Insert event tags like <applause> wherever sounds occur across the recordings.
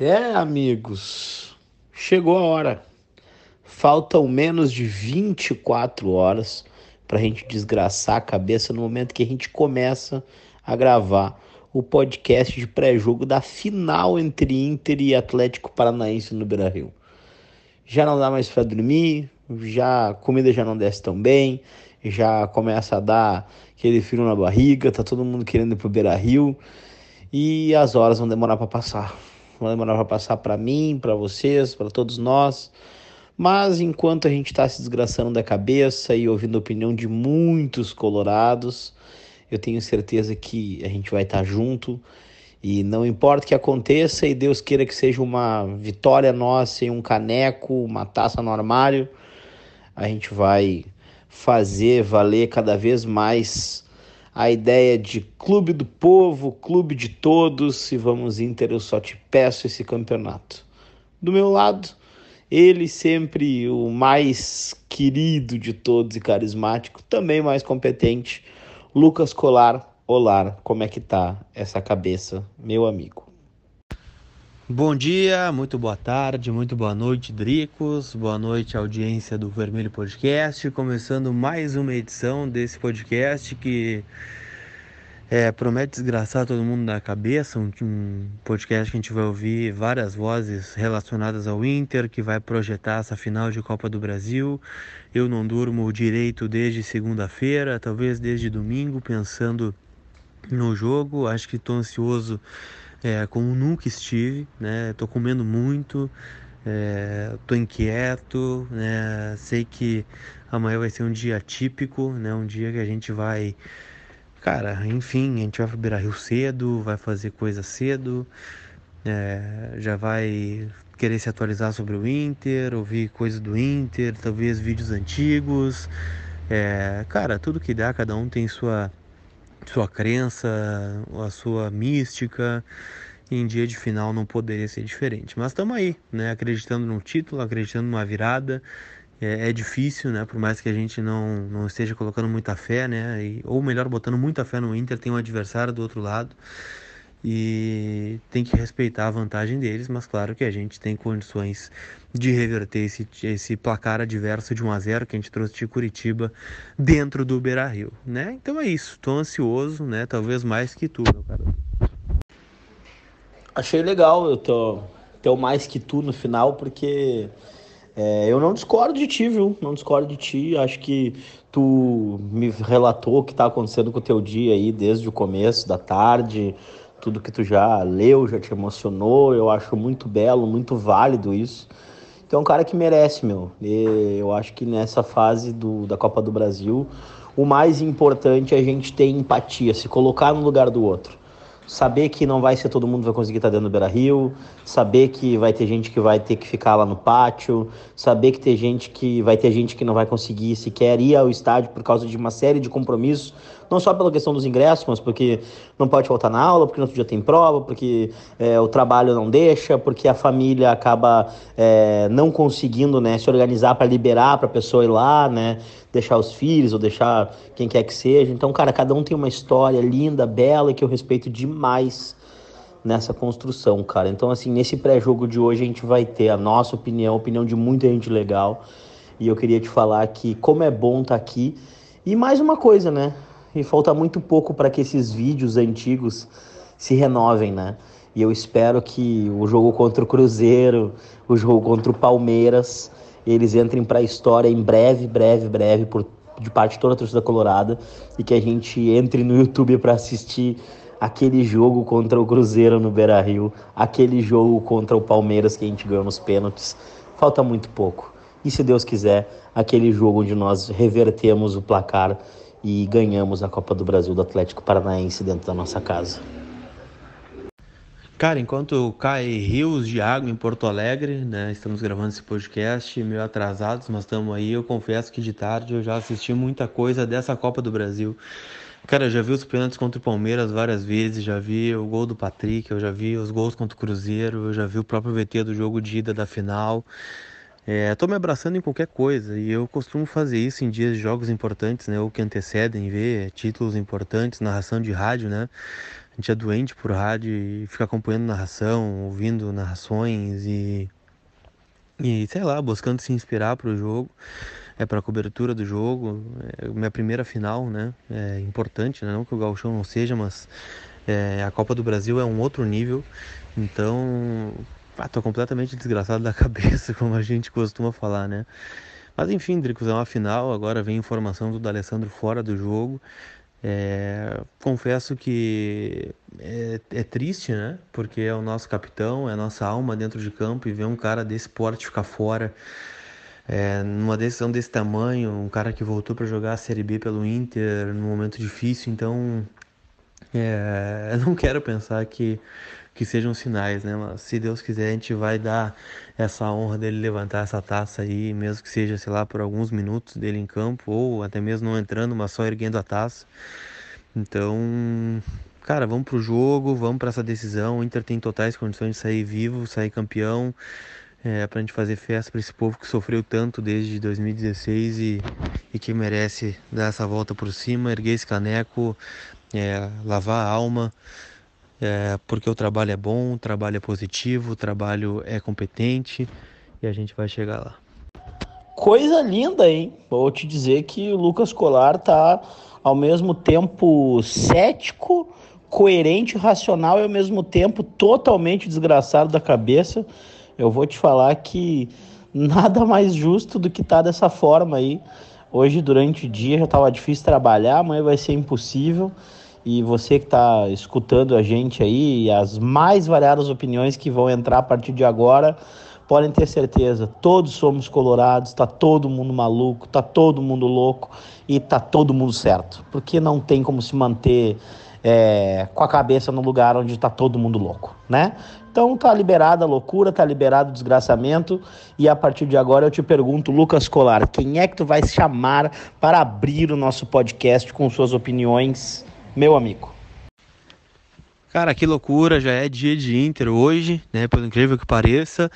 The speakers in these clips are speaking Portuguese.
É, amigos, chegou a hora. Faltam menos de 24 horas para a gente desgraçar a cabeça no momento que a gente começa a gravar o podcast de pré-jogo da final entre Inter e Atlético Paranaense no Beira-Rio. Já não dá mais para dormir, já a comida já não desce tão bem, já começa a dar aquele frio na barriga, tá todo mundo querendo ir pro Beira-Rio e as horas vão demorar para passar. Demorar para passar para mim, para vocês, para todos nós. Mas enquanto a gente está se desgraçando da cabeça e ouvindo a opinião de muitos colorados, eu tenho certeza que a gente vai estar tá junto e não importa o que aconteça e Deus queira que seja uma vitória nossa e um caneco, uma taça no armário, a gente vai fazer valer cada vez mais a ideia de clube do povo, clube de todos, se vamos Inter, eu só te peço esse campeonato. Do meu lado, ele sempre o mais querido de todos e carismático, também mais competente, Lucas Colar. Olá, como é que tá essa cabeça, meu amigo? Bom dia, muito boa tarde, muito boa noite, Dricos. Boa noite, audiência do Vermelho Podcast. Começando mais uma edição desse podcast que é, promete desgraçar todo mundo da cabeça. Um, um, podcast que a gente vai ouvir várias vozes relacionadas ao Inter, que vai projetar essa final de Copa do Brasil. Eu não durmo direito desde segunda-feira, talvez desde domingo, pensando no jogo. Acho que estou ansioso é, como nunca estive, né? Tô comendo muito, é, tô inquieto, né? Sei que amanhã vai ser um dia típico, né? Um dia que a gente vai Cara, enfim, a gente vai pro Rio cedo, vai fazer coisa cedo, é, já vai querer se atualizar sobre o Inter, ouvir coisas do Inter, talvez vídeos antigos. É, cara, tudo que dá, cada um tem sua, sua crença, a sua mística. Em dia de final não poderia ser diferente. Mas estamos aí, né? Acreditando no título, acreditando numa virada é, é, difícil, né? Por mais que a gente não, não esteja colocando muita fé, né? E, ou melhor, botando muita fé no Inter, tem um adversário do outro lado e tem que respeitar a vantagem deles, mas claro que a gente tem condições de reverter esse, esse placar adverso de 1 a 0 que a gente trouxe de Curitiba dentro do Beira-Rio, né? Então é isso, tô ansioso, né? Talvez mais que tu, meu cara. Achei legal eu tô o mais que tu no final, porque é, eu não discordo de ti, viu? Não discordo de ti. Acho que tu me relatou o que está acontecendo com o teu dia aí desde o começo da tarde, tudo que tu já leu, já te emocionou. Eu acho muito belo, muito válido isso. Então é um cara que merece, meu. E eu acho que nessa fase do, da Copa do Brasil, o mais importante é a gente ter empatia, se colocar no lugar do outro saber que não vai ser todo mundo que vai conseguir estar dentro do Beira Rio, saber que vai ter gente que vai ter que ficar lá no pátio, saber que tem gente que vai ter gente que não vai conseguir sequer ir ao estádio por causa de uma série de compromissos, não só pela questão dos ingressos, mas porque não pode voltar na aula, porque no outro dia tem prova, porque é, o trabalho não deixa, porque a família acaba é, não conseguindo né, se organizar para liberar para a pessoa ir lá, né? deixar os filhos ou deixar quem quer que seja. Então, cara, cada um tem uma história linda, bela, que eu respeito demais nessa construção, cara. Então, assim, nesse pré-jogo de hoje a gente vai ter a nossa opinião, a opinião de muita gente legal. E eu queria te falar que como é bom estar tá aqui. E mais uma coisa, né? E falta muito pouco para que esses vídeos antigos se renovem, né? E eu espero que o jogo contra o Cruzeiro, o jogo contra o Palmeiras, eles entrem para a história em breve, breve, breve, por, de parte de toda a torcida colorada, e que a gente entre no YouTube para assistir aquele jogo contra o Cruzeiro no Beira Rio, aquele jogo contra o Palmeiras que a gente ganhou nos pênaltis. Falta muito pouco. E se Deus quiser, aquele jogo onde nós revertemos o placar e ganhamos a Copa do Brasil do Atlético Paranaense dentro da nossa casa. Cara, enquanto cai rios de água em Porto Alegre, né? Estamos gravando esse podcast meio atrasados, mas estamos aí. Eu confesso que de tarde eu já assisti muita coisa dessa Copa do Brasil. Cara, eu já vi os pênaltis contra o Palmeiras várias vezes, já vi o gol do Patrick, eu já vi os gols contra o Cruzeiro, eu já vi o próprio VT do jogo de ida da final. É, tô me abraçando em qualquer coisa e eu costumo fazer isso em dias de jogos importantes, né? Ou que antecedem, ver títulos importantes, narração de rádio, né? gente é doente por rádio e fica acompanhando narração, ouvindo narrações e, e sei lá, buscando se inspirar para o jogo, é para a cobertura do jogo. É minha primeira final, né? É importante, né? não que o Gauchão não seja, mas é, a Copa do Brasil é um outro nível. Então, ah, tô completamente desgraçado da <laughs> cabeça, como a gente costuma falar, né? Mas enfim, Dricos, é uma final, agora vem informação do Alessandro fora do jogo. É, confesso que é, é, triste, né? Porque é o nosso capitão, é a nossa alma dentro de campo e ver um cara desse porte ficar fora é, numa decisão desse tamanho, um cara que voltou para jogar a Série B pelo Inter num momento difícil, então é, <laughs> eu não quero pensar que que sejam sinais, né? Mas se Deus quiser, a gente vai dar essa honra dele levantar essa taça aí, mesmo que seja, sei lá, por alguns minutos dele em campo, ou até mesmo não entrando, mas só erguendo a taça. Então, cara, vamos pro jogo, vamos para essa decisão. O Inter tem totais condições de sair vivo, sair campeão. É, pra gente fazer festa para esse povo que sofreu tanto desde 2016 e, e que merece dar essa volta por cima, erguer esse caneco, é, lavar a alma é, porque o trabalho é bom, o trabalho é positivo, o trabalho é competente e a gente vai chegar lá. Coisa linda, hein? Vou te dizer que o Lucas Colar tá ao mesmo tempo cético, coerente, racional e ao mesmo tempo totalmente desgraçado da cabeça. Eu vou te falar que nada mais justo do que tá dessa forma aí. Hoje, durante o dia, já estava difícil trabalhar, amanhã vai ser impossível. E você que está escutando a gente aí, as mais variadas opiniões que vão entrar a partir de agora, podem ter certeza, todos somos colorados, tá todo mundo maluco, tá todo mundo louco e tá todo mundo certo. Porque não tem como se manter é, com a cabeça no lugar onde tá todo mundo louco, né? Então tá liberada a loucura, tá liberado o desgraçamento e a partir de agora eu te pergunto, Lucas Colar, quem é que tu vai chamar para abrir o nosso podcast com suas opiniões meu amigo. Cara, que loucura, já é dia de Inter hoje, né? Pelo incrível que pareça.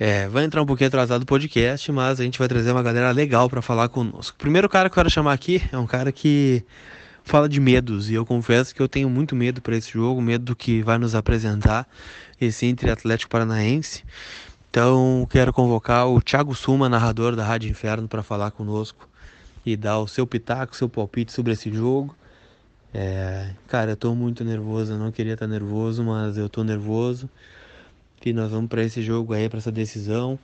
É, vai entrar um pouquinho atrasado o podcast, mas a gente vai trazer uma galera legal para falar conosco. O primeiro cara que eu quero chamar aqui é um cara que fala de medos, e eu confesso que eu tenho muito medo para esse jogo, medo do que vai nos apresentar esse Inter Atlético Paranaense. Então, quero convocar o Thiago Suma, narrador da Rádio Inferno, para falar conosco e dar o seu pitaco, seu palpite sobre esse jogo. É, cara, eu tô muito nervoso, eu não queria estar nervoso, mas eu tô nervoso. E nós vamos para esse jogo aí, para essa decisão.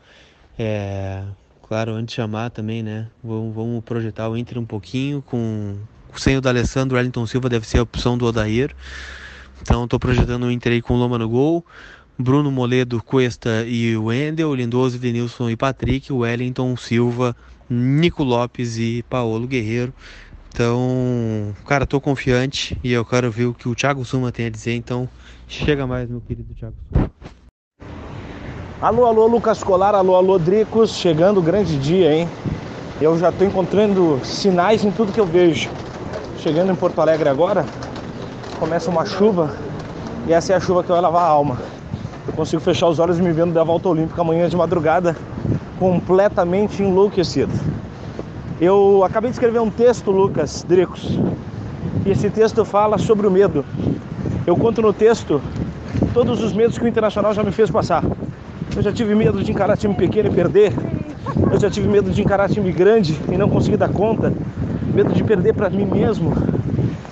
É, claro, antes de chamar também, né? Vamos, vamos projetar o Inter um pouquinho com sem o D'Alessandro, o Wellington Silva deve ser a opção do Odair. Então tô projetando o Inter aí com Loma no gol. Bruno Moledo, Cuesta e Wendel, Lindoso, Denilson e Patrick, Wellington Silva, Nico Lopes e Paulo Guerreiro. Então, cara, tô confiante e eu quero ver o que o Thiago Suma tem a dizer. Então, chega mais, meu querido Thiago Suma. Alô, alô, Lucas Colar, alô, alô, Dricos. Chegando grande dia, hein? Eu já tô encontrando sinais em tudo que eu vejo. Chegando em Porto Alegre agora, começa uma chuva e essa é a chuva que vai lavar a alma. Eu consigo fechar os olhos me vendo da volta olímpica amanhã de madrugada, completamente enlouquecido. Eu acabei de escrever um texto, Lucas Dricos, e esse texto fala sobre o medo. Eu conto no texto todos os medos que o Internacional já me fez passar. Eu já tive medo de encarar time pequeno e perder. Eu já tive medo de encarar time grande e não conseguir dar conta. Medo de perder para mim mesmo.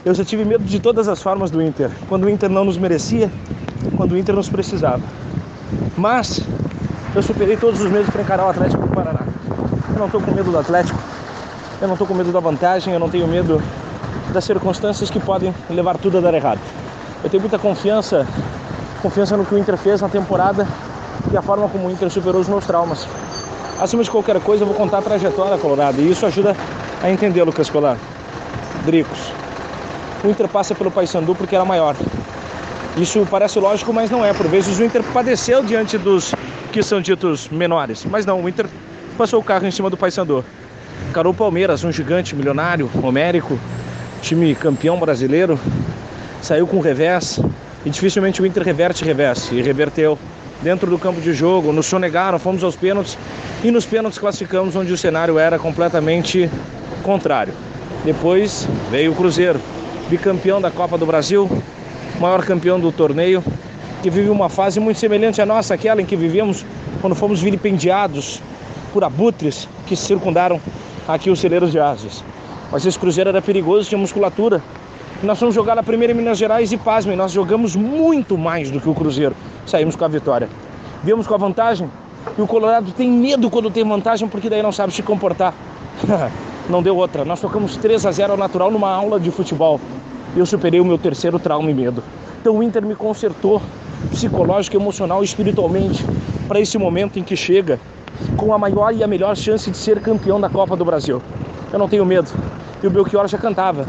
Eu já tive medo de todas as formas do Inter. Quando o Inter não nos merecia, quando o Inter nos precisava. Mas eu superei todos os medos para encarar o Atlético do Paraná. Eu não estou com medo do Atlético. Eu não estou com medo da vantagem, eu não tenho medo das circunstâncias que podem levar tudo a dar errado. Eu tenho muita confiança, confiança no que o Inter fez na temporada e a forma como o Inter superou os meus traumas. Acima de qualquer coisa, eu vou contar a trajetória colorada e isso ajuda a entender, Lucas Colar. Dricos. O Inter passa pelo Paysandu porque era maior. Isso parece lógico, mas não é. Por vezes o Inter padeceu diante dos que são ditos menores. Mas não, o Inter passou o carro em cima do Paysandu. Encarou o Palmeiras, um gigante milionário, homérico, time campeão brasileiro, saiu com revés e dificilmente o Inter reverte revés. E reverteu dentro do campo de jogo, nos sonegaram, fomos aos pênaltis. E nos pênaltis classificamos onde o cenário era completamente contrário. Depois veio o Cruzeiro, bicampeão da Copa do Brasil, maior campeão do torneio, que vive uma fase muito semelhante à nossa, aquela em que vivíamos quando fomos vilipendiados por abutres que circundaram aqui os celeiros de asas. Mas esse Cruzeiro era perigoso, tinha musculatura. Nós fomos jogar na primeira em Minas Gerais e pasmem, nós jogamos muito mais do que o Cruzeiro. Saímos com a vitória. Viemos com a vantagem e o Colorado tem medo quando tem vantagem porque daí não sabe se comportar. <laughs> não deu outra. Nós tocamos 3 a 0 ao natural numa aula de futebol. Eu superei o meu terceiro trauma e medo. Então o Inter me consertou psicológico, emocional e espiritualmente para esse momento em que chega com a maior e a melhor chance de ser campeão da Copa do Brasil. Eu não tenho medo. E o Belchior já cantava.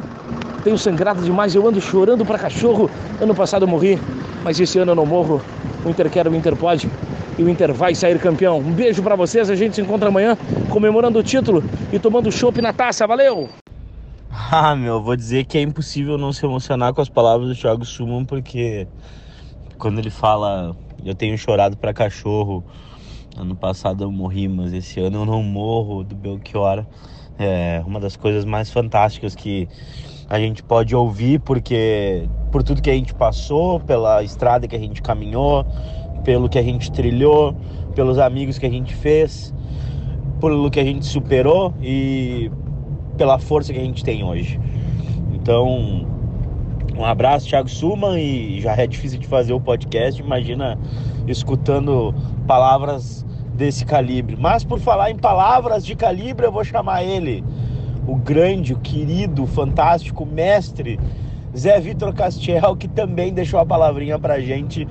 Tenho sangrado demais, eu ando chorando para cachorro. Ano passado eu morri, mas esse ano eu não morro. O Inter quer, o Inter pode. E o Inter vai sair campeão. Um beijo para vocês, a gente se encontra amanhã comemorando o título e tomando chopp na taça. Valeu! <laughs> Ah, meu, vou dizer que é impossível não se emocionar com as palavras do Thiago Suman, porque quando ele fala eu tenho chorado para cachorro, ano passado eu morri, mas esse ano eu não morro do Belchior. É uma das coisas mais fantásticas que a gente pode ouvir, porque por tudo que a gente passou, pela estrada que a gente caminhou, pelo que a gente trilhou, pelos amigos que a gente fez, pelo que a gente superou e pela força que a gente tem hoje. Então, um abraço, Thiago Suman, e já é difícil de fazer o podcast, imagina escutando palavras desse calibre. Mas por falar em palavras de calibre, eu vou chamar ele, o grande, o querido, fantástico mestre Zé Vitor Castiel, que também deixou a palavrinha pra gente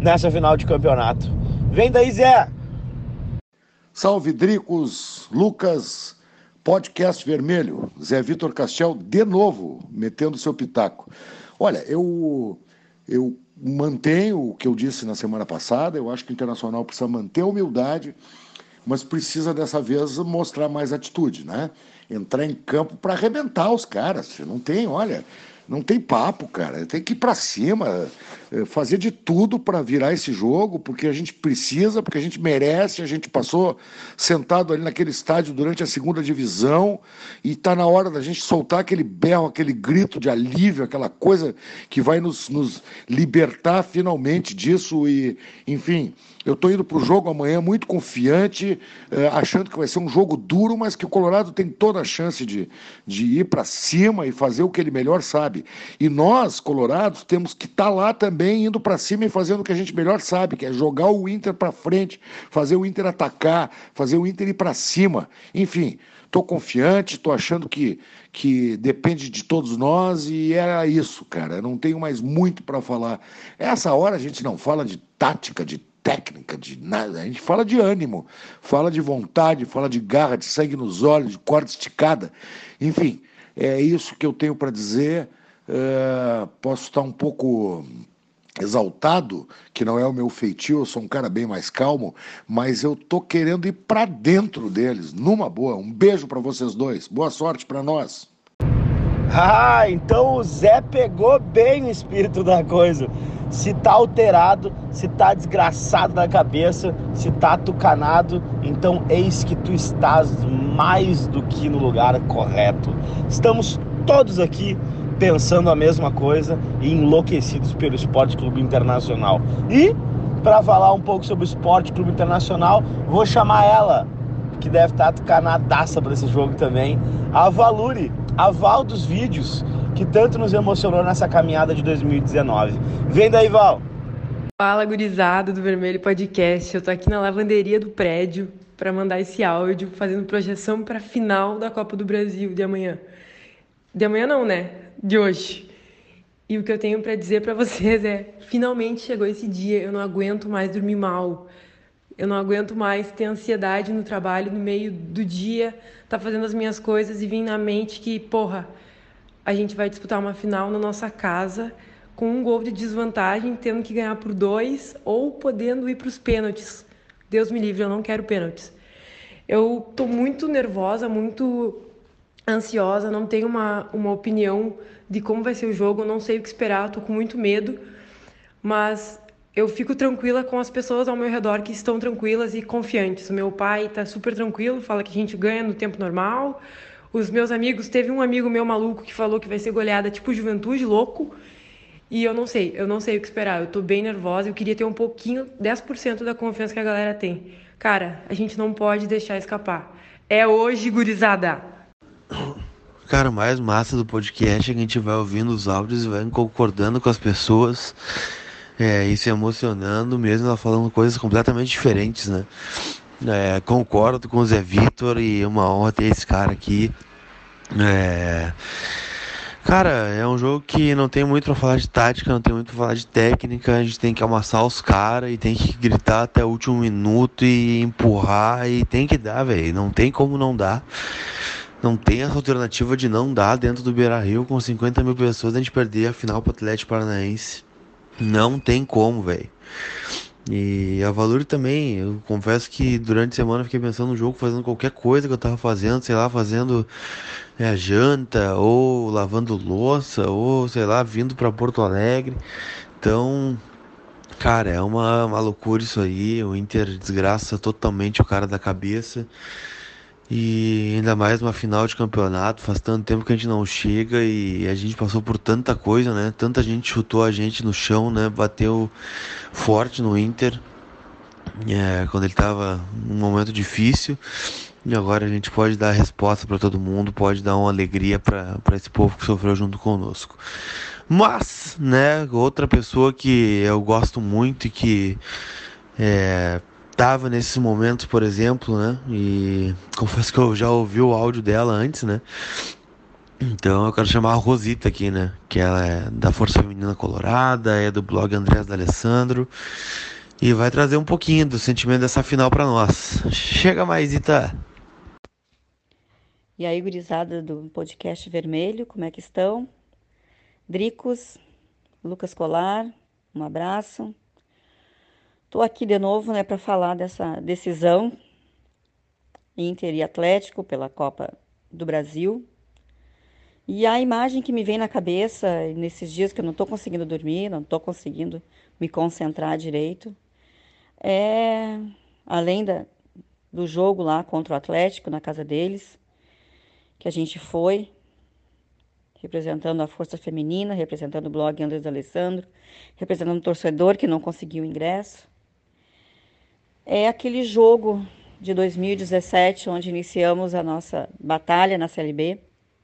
nessa final de campeonato. Vem daí, Zé! Salve, Dricos, Lucas, podcast vermelho. Zé Vitor Castiel, de novo, metendo seu pitaco. Olha, eu, eu mantenho o que eu disse na semana passada, eu acho que o Internacional precisa manter a humildade, mas precisa dessa vez mostrar mais atitude, né? Entrar em campo para arrebentar os caras. Não tem, olha, não tem papo, cara. Tem que ir para cima, fazer de tudo para virar esse jogo, porque a gente precisa, porque a gente merece. A gente passou sentado ali naquele estádio durante a segunda divisão e está na hora da gente soltar aquele berro, aquele grito de alívio, aquela coisa que vai nos, nos libertar finalmente disso. E, enfim, eu estou indo para o jogo amanhã muito confiante, eh, achando que vai ser um jogo duro, mas que o Colorado tem toda a chance de, de ir para cima e fazer o que ele melhor sabe. E nós, Colorados, temos que estar tá lá também, indo para cima e fazendo o que a gente melhor sabe, que é jogar o Inter para frente, fazer o Inter atacar, fazer o Inter ir para cima. Enfim, estou confiante, estou achando que, que depende de todos nós e é isso, cara. não tenho mais muito para falar. Essa hora a gente não fala de tática, de técnica, de nada. A gente fala de ânimo, fala de vontade, fala de garra, de sangue nos olhos, de corda esticada. Enfim, é isso que eu tenho para dizer. É, posso estar um pouco exaltado, que não é o meu feitio, eu sou um cara bem mais calmo, mas eu tô querendo ir para dentro deles, numa boa. Um beijo para vocês dois. Boa sorte para nós. Ah, então o Zé pegou bem o espírito da coisa se tá alterado, se tá desgraçado da cabeça, se tá tucanado, então eis que tu estás mais do que no lugar correto. Estamos todos aqui pensando a mesma coisa e enlouquecidos pelo Esporte Clube Internacional. E para falar um pouco sobre o Esporte Clube Internacional, vou chamar ela, que deve estar tucanadaça para esse jogo também, a Valuri, a Val dos vídeos que tanto nos emocionou nessa caminhada de 2019. Vem daí, Val! Fala, gurizada do Vermelho Podcast. Eu tô aqui na lavanderia do prédio para mandar esse áudio fazendo projeção para a final da Copa do Brasil de amanhã. De amanhã não, né? De hoje. E o que eu tenho para dizer para vocês é: finalmente chegou esse dia, eu não aguento mais dormir mal. Eu não aguento mais ter ansiedade no trabalho no meio do dia, tá fazendo as minhas coisas e vir na mente que, porra, a gente vai disputar uma final na nossa casa com um gol de desvantagem, tendo que ganhar por dois ou podendo ir para os pênaltis. Deus me livre, eu não quero pênaltis. Eu estou muito nervosa, muito ansiosa, não tenho uma, uma opinião de como vai ser o jogo, não sei o que esperar, estou com muito medo, mas eu fico tranquila com as pessoas ao meu redor que estão tranquilas e confiantes. O meu pai está super tranquilo, fala que a gente ganha no tempo normal, os meus amigos, teve um amigo meu maluco que falou que vai ser goleada tipo Juventude, louco. E eu não sei, eu não sei o que esperar. Eu tô bem nervosa, eu queria ter um pouquinho, 10% da confiança que a galera tem. Cara, a gente não pode deixar escapar. É hoje, gurizada! Cara, mais massa do podcast é que a gente vai ouvindo os áudios e vai concordando com as pessoas. É, e se emocionando, mesmo ela falando coisas completamente diferentes, né? É, concordo com o Zé Vitor e é uma honra ter esse cara aqui. É... Cara, é um jogo que não tem muito pra falar de tática, não tem muito pra falar de técnica, a gente tem que amassar os caras e tem que gritar até o último minuto e empurrar e tem que dar, velho. Não tem como não dar. Não tem essa alternativa de não dar dentro do Beira Rio com 50 mil pessoas a gente perder a final pro Atlético Paranaense. Não tem como, velho. E a Valor também, eu confesso que durante a semana fiquei pensando no jogo, fazendo qualquer coisa que eu tava fazendo, sei lá, fazendo é, janta, ou lavando louça, ou sei lá, vindo para Porto Alegre. Então, cara, é uma, uma loucura isso aí. O Inter desgraça totalmente o cara da cabeça. E ainda mais uma final de campeonato, faz tanto tempo que a gente não chega e a gente passou por tanta coisa, né? Tanta gente chutou a gente no chão, né? Bateu forte no Inter é, quando ele estava num momento difícil. E agora a gente pode dar resposta para todo mundo, pode dar uma alegria para esse povo que sofreu junto conosco. Mas, né, outra pessoa que eu gosto muito e que é, tava nesses momentos, por exemplo, né? E confesso que eu já ouvi o áudio dela antes, né? Então eu quero chamar a Rosita aqui, né? Que ela é da Força Feminina Colorada, é do blog Andrés D'Alessandro e vai trazer um pouquinho do sentimento dessa final para nós. Chega mais, Ita! E aí, gurizada do podcast Vermelho, como é que estão? Dricos, Lucas Colar, um abraço. Estou aqui de novo né, para falar dessa decisão Inter e Atlético pela Copa do Brasil. E a imagem que me vem na cabeça nesses dias que eu não estou conseguindo dormir, não estou conseguindo me concentrar direito, é além da, do jogo lá contra o Atlético na casa deles, que a gente foi, representando a força feminina, representando o blog Andrés Alessandro, representando o torcedor que não conseguiu ingresso é aquele jogo de 2017, onde iniciamos a nossa batalha na CLB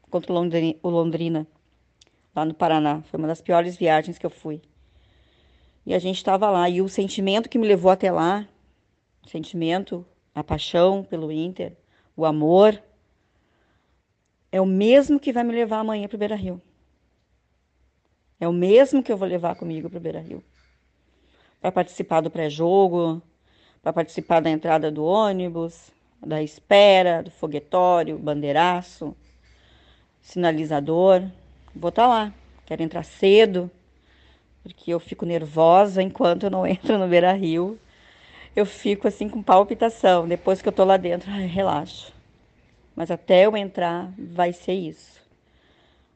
contra o Londrina, lá no Paraná. Foi uma das piores viagens que eu fui. E a gente estava lá. E o sentimento que me levou até lá, o sentimento, a paixão pelo Inter, o amor, é o mesmo que vai me levar amanhã para o Beira Rio. É o mesmo que eu vou levar comigo para o Beira Rio. Para participar do pré-jogo, para participar da entrada do ônibus, da espera, do foguetório, bandeiraço, sinalizador. Vou estar tá lá. Quero entrar cedo, porque eu fico nervosa enquanto eu não <laughs> entro no Beira Rio. Eu fico assim com palpitação. Depois que eu tô lá dentro, ai, relaxo. Mas até eu entrar, vai ser isso.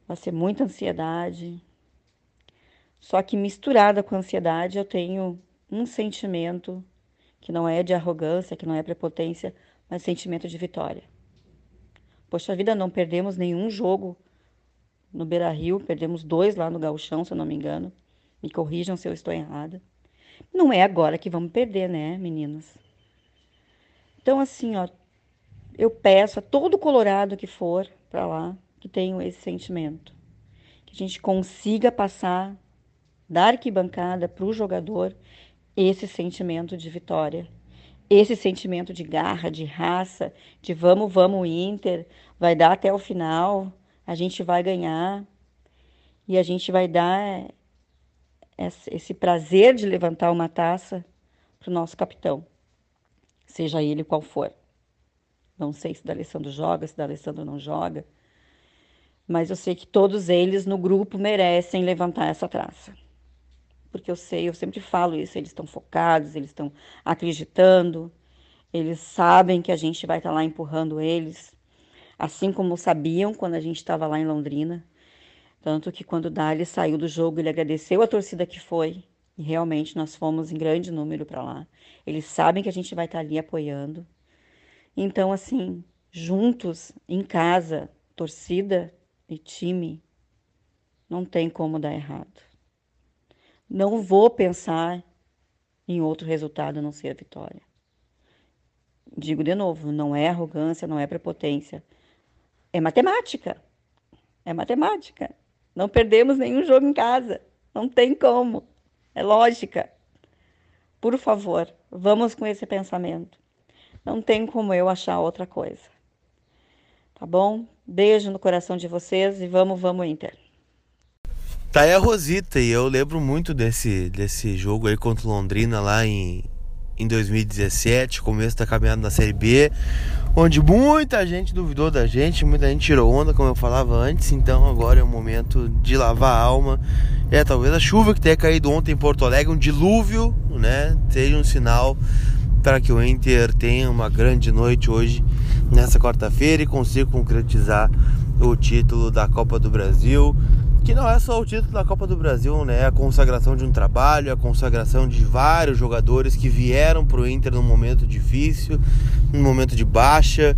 Vai ser muita ansiedade. Só que misturada com a ansiedade, eu tenho um sentimento que não é de arrogância, que não é prepotência, mas sentimento de vitória. Poxa vida, não perdemos nenhum jogo no Beira Rio, perdemos dois lá no Gauchão, se eu não me engano. Me corrijam se eu estou errada. Não é agora que vamos perder, né, meninas? Então, assim, ó, eu peço a todo colorado que for para lá, que tenha esse sentimento. Que a gente consiga passar da arquibancada para o jogador esse sentimento de vitória, esse sentimento de garra, de raça, de vamos, vamos, Inter, vai dar até o final, a gente vai ganhar e a gente vai dar esse prazer de levantar uma taça para o nosso capitão, seja ele qual for. Não sei se o D'Alessandro joga, se o D'Alessandro não joga, mas eu sei que todos eles no grupo merecem levantar essa taça porque eu sei, eu sempre falo isso, eles estão focados, eles estão acreditando, eles sabem que a gente vai estar tá lá empurrando eles, assim como sabiam quando a gente estava lá em Londrina. Tanto que quando o Dali saiu do jogo, ele agradeceu a torcida que foi, e realmente nós fomos em grande número para lá. Eles sabem que a gente vai estar tá ali apoiando. Então, assim, juntos, em casa, torcida e time, não tem como dar errado. Não vou pensar em outro resultado a não ser a vitória. Digo de novo, não é arrogância, não é prepotência. É matemática. É matemática. Não perdemos nenhum jogo em casa. Não tem como. É lógica. Por favor, vamos com esse pensamento. Não tem como eu achar outra coisa. Tá bom? Beijo no coração de vocês e vamos, vamos, Inter. Tá aí a Rosita e eu lembro muito desse, desse jogo aí contra o Londrina lá em, em 2017, começo da caminhada na Série B, onde muita gente duvidou da gente, muita gente tirou onda, como eu falava antes, então agora é o momento de lavar a alma. É, talvez a chuva que tenha caído ontem em Porto Alegre, um dilúvio, né, seja um sinal para que o Inter tenha uma grande noite hoje, nessa quarta-feira, e consiga concretizar o título da Copa do Brasil que não é só o título da Copa do Brasil, né? É a consagração de um trabalho, a consagração de vários jogadores que vieram para o Inter num momento difícil, num momento de baixa,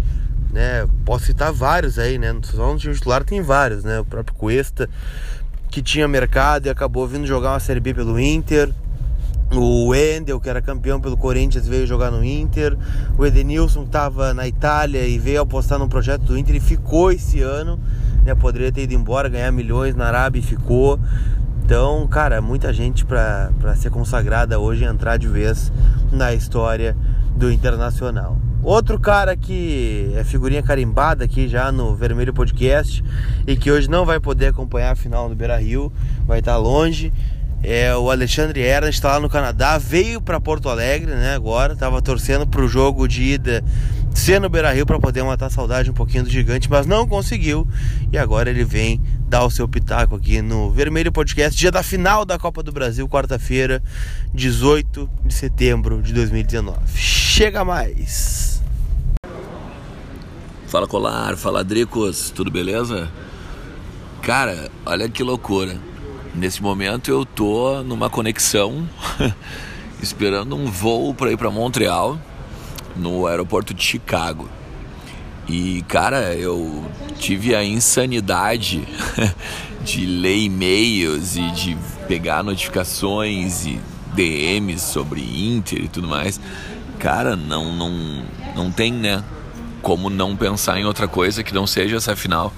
né? Posso citar vários aí, né? Só no time titular tem vários, né? O próprio Cuesta, que tinha mercado e acabou vindo jogar uma Série B pelo Inter. O Wendel, que era campeão pelo Corinthians, veio jogar no Inter. O Edenilson estava na Itália e veio apostar no projeto do Inter e ficou esse ano né? Poderia ter ido embora, ganhar milhões na Arábia e ficou. Então, cara, muita gente para ser consagrada hoje e entrar de vez na história do Internacional. Outro cara que é figurinha carimbada aqui já no Vermelho Podcast e que hoje não vai poder acompanhar a final do Beira Rio, vai estar longe. É o Alexandre Ernst, está lá no Canadá, veio para Porto Alegre, né? Agora, estava torcendo para o jogo de ida ser no Beira Rio para poder matar a saudade um pouquinho do gigante, mas não conseguiu. E agora ele vem dar o seu pitaco aqui no Vermelho Podcast, dia da final da Copa do Brasil, quarta-feira, 18 de setembro de 2019. Chega mais! Fala Colar, fala Dricos, tudo beleza? Cara, olha que loucura. Nesse momento eu tô numa conexão, <laughs> esperando um voo para ir para Montreal no aeroporto de Chicago. E, cara, eu tive a insanidade <laughs> de ler e-mails e de pegar notificações e DMs sobre Inter e tudo mais. Cara, não, não, não tem, né? Como não pensar em outra coisa que não seja essa final.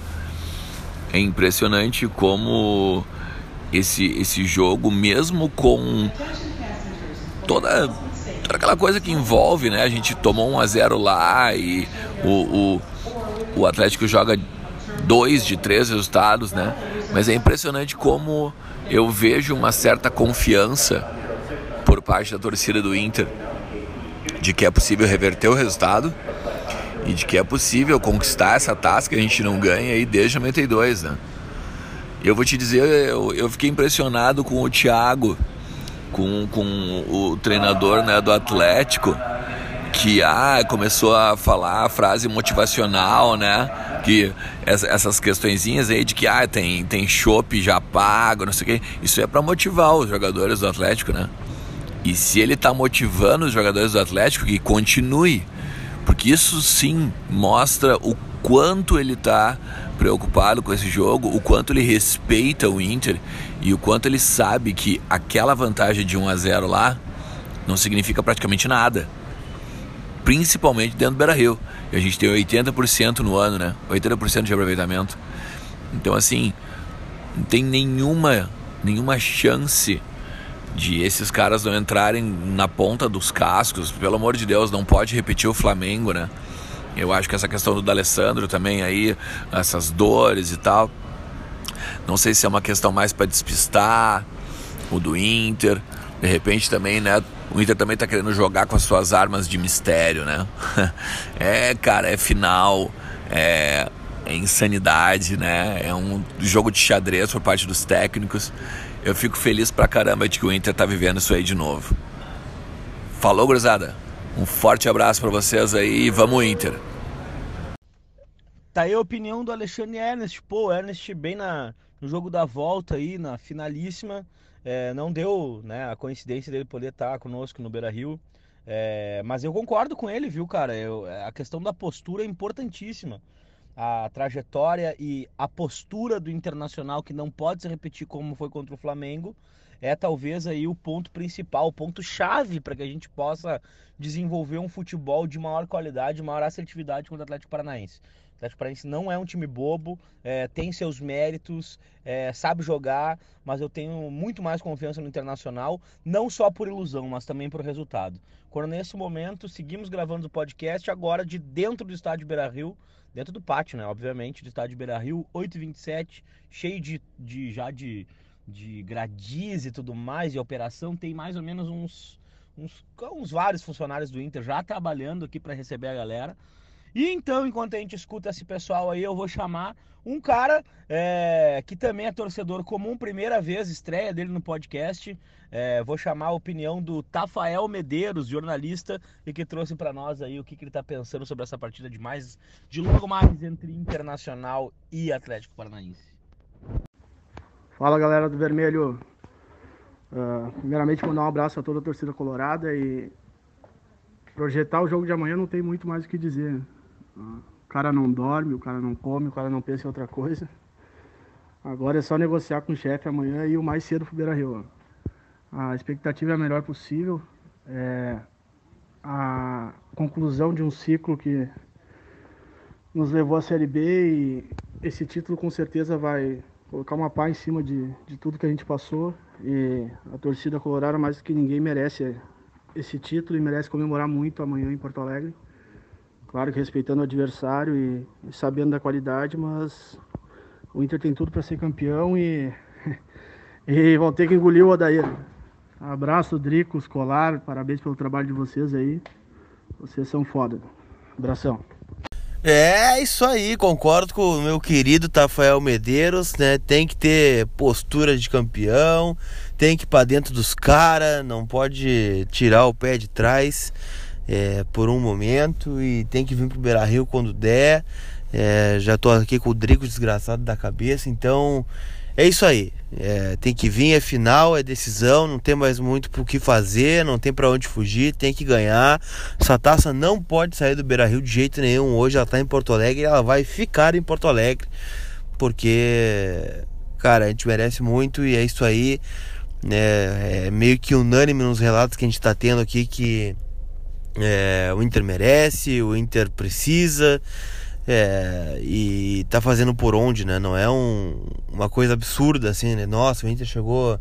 É impressionante como esse, esse jogo, mesmo com toda toda aquela coisa que envolve, né? A gente tomou 1 a 0 lá e o, o, o Atlético joga dois de três resultados, né? Mas é impressionante como eu vejo uma certa confiança por parte da torcida do Inter de que é possível reverter o resultado e de que é possível conquistar essa taça que a gente não ganha aí desde 92, né? Eu vou te dizer, eu, eu fiquei impressionado com o Thiago com, com o treinador né, do Atlético, que ah, começou a falar a frase motivacional, né? Que essas questõezinhas aí de que ah, tem, tem chopp já pago, não sei o quê. Isso é para motivar os jogadores do Atlético, né? E se ele está motivando os jogadores do Atlético, que continue. Porque isso sim mostra o quanto ele está preocupado com esse jogo, o quanto ele respeita o Inter e o quanto ele sabe que aquela vantagem de 1 a 0 lá não significa praticamente nada. Principalmente dentro do Beira-Rio. A gente tem 80% no ano, né? 80% de aproveitamento. Então assim, não tem nenhuma nenhuma chance de esses caras não entrarem na ponta dos cascos. Pelo amor de Deus, não pode repetir o Flamengo, né? Eu acho que essa questão do D'Alessandro também aí, essas dores e tal. Não sei se é uma questão mais para despistar o do Inter. De repente também, né? O Inter também tá querendo jogar com as suas armas de mistério, né? <laughs> é, cara, é final, é, é insanidade, né? É um jogo de xadrez por parte dos técnicos. Eu fico feliz pra caramba de que o Inter tá vivendo isso aí de novo. Falou, gurizada. Um forte abraço para vocês aí vamos Inter. Tá aí a opinião do Alexandre Ernest. Pô, Ernest bem na, no jogo da volta aí, na finalíssima. É, não deu né, a coincidência dele poder estar conosco no Beira Rio. É, mas eu concordo com ele, viu, cara? Eu, a questão da postura é importantíssima. A trajetória e a postura do Internacional, que não pode se repetir como foi contra o Flamengo, é talvez aí o ponto principal, o ponto chave para que a gente possa desenvolver um futebol de maior qualidade, maior assertividade contra o Atlético Paranaense. O Atlético Paranaense não é um time bobo, é, tem seus méritos, é, sabe jogar, mas eu tenho muito mais confiança no Internacional, não só por ilusão, mas também por resultado. Quando nesse momento seguimos gravando o podcast, agora de dentro do estádio Beira Rio, dentro do pátio, né? Obviamente, do estádio Beira Rio, 8h27, cheio de, de já de, de gradis e tudo mais, e operação tem mais ou menos uns, uns, uns vários funcionários do Inter já trabalhando aqui para receber a galera. E então, enquanto a gente escuta esse pessoal aí, eu vou chamar um cara é, que também é torcedor comum, primeira vez, estreia dele no podcast. É, vou chamar a opinião do Tafael Medeiros, jornalista, e que trouxe para nós aí o que, que ele está pensando sobre essa partida de mais, de logo mais entre Internacional e Atlético Paranaense. Fala galera do Vermelho. Uh, primeiramente mandar um abraço a toda a torcida colorada e projetar o jogo de amanhã não tem muito mais o que dizer. O cara não dorme, o cara não come, o cara não pensa em outra coisa. Agora é só negociar com o chefe amanhã e o mais cedo pro Beira Rio. A expectativa é a melhor possível. É a conclusão de um ciclo que nos levou à Série B e esse título com certeza vai colocar uma pá em cima de, de tudo que a gente passou. E a torcida colorada mais do que ninguém merece esse título e merece comemorar muito amanhã em Porto Alegre. Claro que respeitando o adversário e, e sabendo da qualidade, mas o Inter tem tudo para ser campeão e, <laughs> e vão ter que engolir o Odair. Abraço, Drico, Escolar, parabéns pelo trabalho de vocês aí. Vocês são foda. Abração. É isso aí, concordo com o meu querido Tafael Medeiros, né? Tem que ter postura de campeão, tem que ir para dentro dos caras, não pode tirar o pé de trás é, por um momento e tem que vir pro Beira Rio quando der. É, já tô aqui com o Drigo desgraçado da cabeça, então é isso aí. É, tem que vir, é final, é decisão, não tem mais muito pro que fazer, não tem para onde fugir, tem que ganhar. Essa taça não pode sair do Beira Rio de jeito nenhum. Hoje ela tá em Porto Alegre e ela vai ficar em Porto Alegre, porque, cara, a gente merece muito e é isso aí. É, é meio que unânime nos relatos que a gente tá tendo aqui que é, o Inter merece, o Inter precisa é, e tá fazendo por onde, né? Não é um, uma coisa absurda assim, né? Nossa, o Inter chegou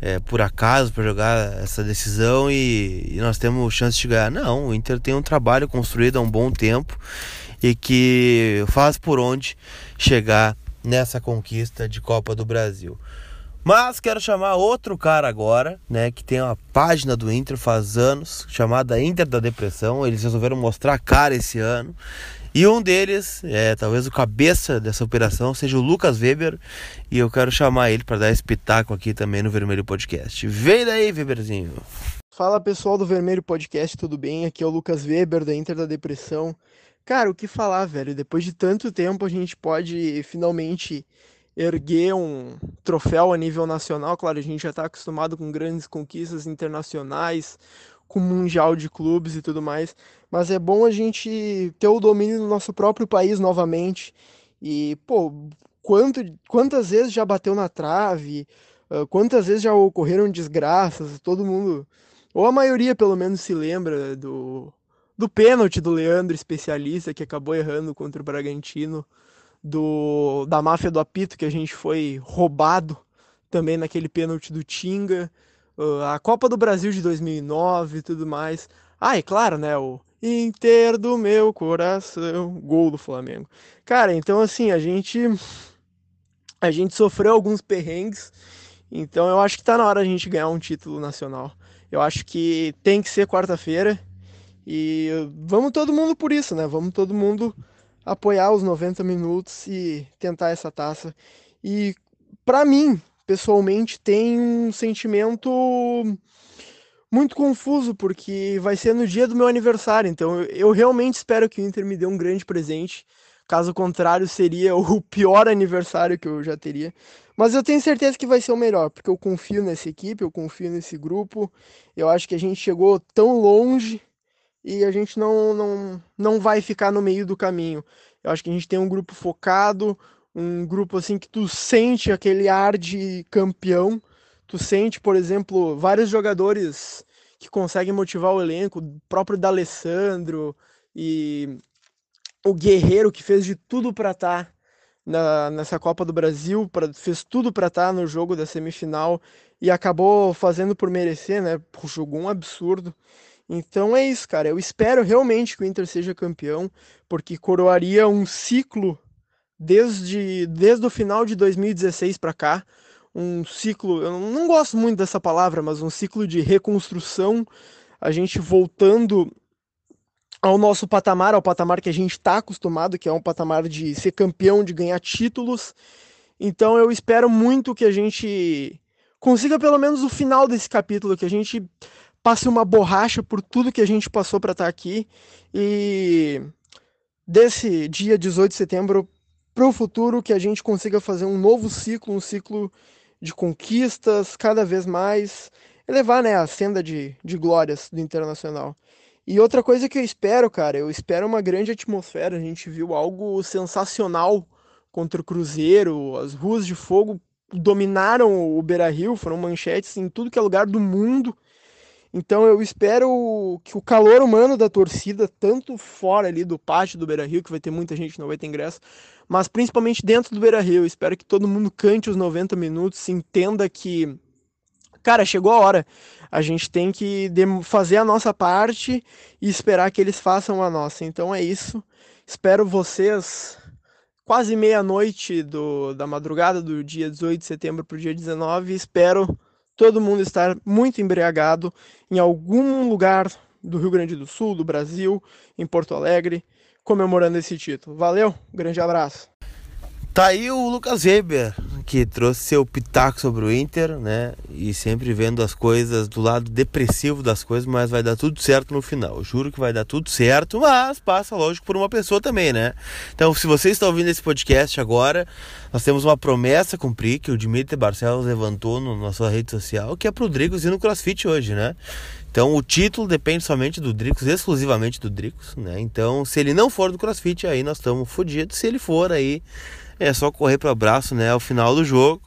é, por acaso para jogar essa decisão e, e, nós temos chance de ganhar. Não, o Inter tem um trabalho construído há um bom tempo e que faz por onde chegar nessa conquista de Copa do Brasil. Mas quero chamar outro cara agora, né, que tem uma página do Inter faz anos, chamada Inter da Depressão. Eles resolveram mostrar a cara esse ano. E um deles, é, talvez o cabeça dessa operação, seja o Lucas Weber. E eu quero chamar ele para dar esse espetáculo aqui também no Vermelho Podcast. Vem daí, Weberzinho. Fala pessoal do Vermelho Podcast, tudo bem? Aqui é o Lucas Weber da Inter da Depressão. Cara, o que falar, velho? Depois de tanto tempo a gente pode finalmente erguer um troféu a nível nacional. Claro, a gente já está acostumado com grandes conquistas internacionais, com mundial de clubes e tudo mais, mas é bom a gente ter o domínio do nosso próprio país novamente. E, pô, quanto, quantas vezes já bateu na trave, quantas vezes já ocorreram desgraças, todo mundo, ou a maioria pelo menos se lembra do, do pênalti do Leandro, especialista, que acabou errando contra o Bragantino do da máfia do apito que a gente foi roubado também naquele pênalti do Tinga, a Copa do Brasil de 2009 e tudo mais. Ah, e claro, né, o Inter do meu coração, gol do Flamengo. Cara, então assim, a gente a gente sofreu alguns perrengues, então eu acho que tá na hora a gente ganhar um título nacional. Eu acho que tem que ser quarta-feira e vamos todo mundo por isso, né? Vamos todo mundo apoiar os 90 minutos e tentar essa taça. E para mim, pessoalmente, tem um sentimento muito confuso, porque vai ser no dia do meu aniversário. Então eu realmente espero que o Inter me dê um grande presente. Caso contrário, seria <laughs> o pior aniversário que eu já teria. Mas eu tenho certeza que vai ser o melhor, porque eu confio nessa equipe, eu confio nesse grupo. Eu acho que a gente chegou tão longe e a gente não, não, não vai ficar no meio do caminho. Eu acho que a gente tem um grupo focado, um grupo assim que tu sente aquele ar de campeão, Tu sente, por exemplo, vários jogadores que conseguem motivar o elenco, o próprio D'Alessandro e o Guerreiro que fez de tudo para estar tá na, nessa Copa do Brasil, pra, fez tudo para estar tá no jogo da semifinal e acabou fazendo por merecer, né? Jogou um absurdo. Então é isso, cara. Eu espero realmente que o Inter seja campeão, porque coroaria um ciclo desde, desde o final de 2016 para cá. Um ciclo, eu não gosto muito dessa palavra, mas um ciclo de reconstrução, a gente voltando ao nosso patamar, ao patamar que a gente está acostumado, que é um patamar de ser campeão, de ganhar títulos. Então eu espero muito que a gente consiga pelo menos o final desse capítulo, que a gente passe uma borracha por tudo que a gente passou para estar tá aqui e desse dia 18 de setembro para o futuro que a gente consiga fazer um novo ciclo, um ciclo de conquistas cada vez mais, elevar né, a senda de, de glórias do Internacional. E outra coisa que eu espero, cara, eu espero uma grande atmosfera. A gente viu algo sensacional contra o Cruzeiro, as ruas de fogo dominaram o Beira Rio, foram manchetes em tudo que é lugar do mundo. Então eu espero que o calor humano da torcida, tanto fora ali do pátio do Beira Rio, que vai ter muita gente, não vai ter ingresso, mas principalmente dentro do Beira Rio, espero que todo mundo cante os 90 minutos, entenda que, cara, chegou a hora. A gente tem que fazer a nossa parte e esperar que eles façam a nossa. Então é isso. Espero vocês quase meia-noite da madrugada do dia 18 de setembro para o dia 19. Espero todo mundo estar muito embriagado em algum lugar do Rio Grande do Sul, do Brasil, em Porto Alegre, comemorando esse título. Valeu, grande abraço. Tá aí o Lucas Weber, que trouxe seu pitaco sobre o Inter, né? E sempre vendo as coisas do lado depressivo das coisas, mas vai dar tudo certo no final. juro que vai dar tudo certo, mas passa, lógico, por uma pessoa também, né? Então, se você está ouvindo esse podcast agora, nós temos uma promessa a cumprir que o Dimitri Barcelos levantou no, na sua rede social, que é pro Drigos ir no CrossFit hoje, né? Então o título depende somente do Dricos, exclusivamente do Dricos, né? Então se ele não for do CrossFit, aí nós estamos fodidos. Se ele for, aí é só correr para o abraço, né, ao final do jogo.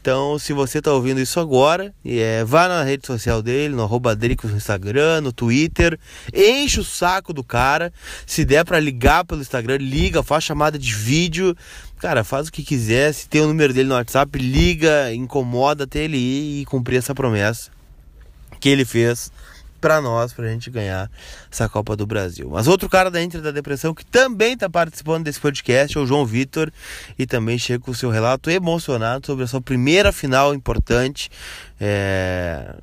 Então, se você está ouvindo isso agora, é, vá na rede social dele, no arroba no Instagram, no Twitter, enche o saco do cara. Se der para ligar pelo Instagram, liga, faz chamada de vídeo. Cara, faz o que quiser. Se tem o número dele no WhatsApp, liga, incomoda até ele ir e cumprir essa promessa que ele fez para nós, para a gente ganhar essa Copa do Brasil. Mas outro cara da Inter da Depressão que também está participando desse podcast é o João Vitor e também chega com o seu relato emocionado sobre a sua primeira final importante é,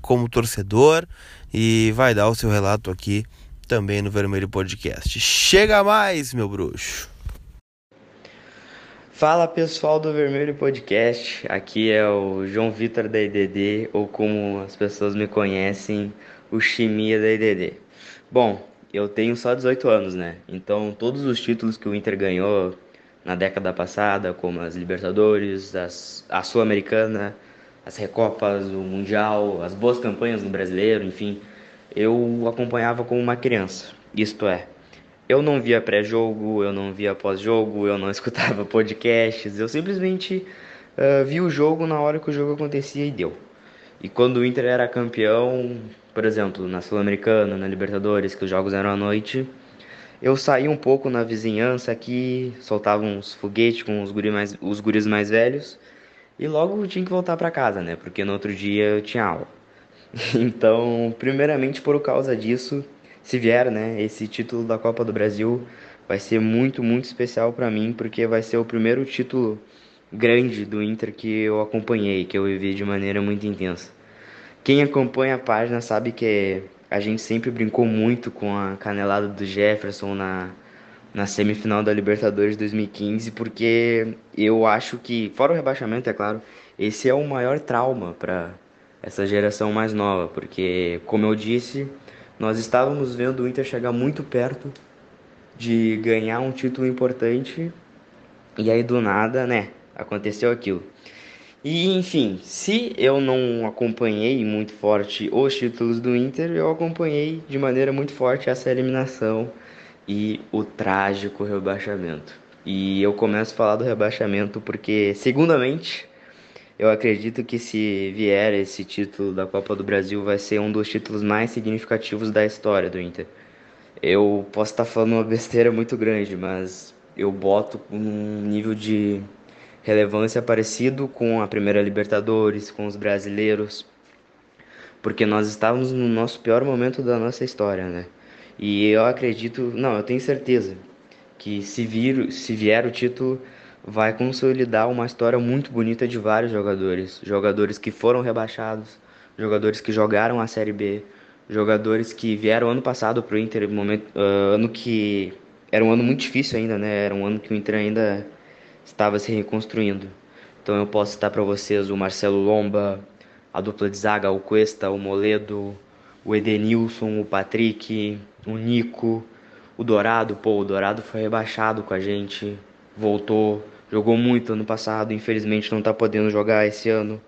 como torcedor e vai dar o seu relato aqui também no Vermelho Podcast. Chega mais, meu bruxo! Fala pessoal do Vermelho Podcast, aqui é o João Vitor da IDD, ou como as pessoas me conhecem, o Chimia da IDD. Bom, eu tenho só 18 anos, né? Então todos os títulos que o Inter ganhou na década passada, como as Libertadores, as, a Sul-Americana, as Recopas, o Mundial, as boas campanhas no Brasileiro, enfim, eu acompanhava como uma criança. Isto é, eu não via pré-jogo, eu não via pós-jogo, eu não <laughs> escutava podcasts, eu simplesmente uh, via o jogo na hora que o jogo acontecia e deu. E quando o Inter era campeão, por exemplo, na Sul-Americana, na Libertadores, que os jogos eram à noite, eu saía um pouco na vizinhança aqui, soltava uns foguetes com os, guri mais, os guris mais velhos e logo tinha que voltar para casa, né? Porque no outro dia eu tinha aula. <laughs> Então, primeiramente por causa disso, se vier, né, esse título da Copa do Brasil, vai ser muito, muito especial para mim, porque vai ser o primeiro título grande do Inter que eu acompanhei, que eu vivi de maneira muito intensa. Quem acompanha a página sabe que a gente sempre brincou muito com a canelada do Jefferson na, na semifinal da Libertadores 2015, porque eu acho que, fora o rebaixamento, é claro, esse é o maior trauma para essa geração mais nova, porque, como eu disse, nós estávamos vendo o Inter chegar muito perto de ganhar um título importante e aí do nada, né, aconteceu aquilo. E enfim, se eu não acompanhei muito forte os títulos do Inter, eu acompanhei de maneira muito forte essa eliminação e o trágico rebaixamento. E eu começo a falar do rebaixamento porque, segundamente, Eu acredito que se vier esse título da Copa do Brasil, vai ser um dos títulos mais significativos da história do Inter. Eu posso estar falando uma besteira muito grande, mas eu boto um nível de relevância parecido com a primeira Libertadores, com os brasileiros, porque nós estávamos no nosso pior momento da nossa história, né? E eu acredito, não, eu tenho certeza que se vir, se vier o título, vai consolidar uma história muito bonita de vários jogadores, jogadores que foram rebaixados, jogadores que jogaram a Série B, jogadores que vieram ano passado para o Inter, momento, uh, ano que era um ano muito difícil ainda, né? Era um ano que o Inter ainda estava se reconstruindo. Então eu posso citar para vocês o Marcelo Lomba, a dupla de zaga, o Cuesta, o Moledo, o Edenilson, o Patrick, o Nico, o Dourado. Pô, o Dourado foi rebaixado com a gente, voltou, jogou muito ano passado, infelizmente não está podendo jogar esse ano.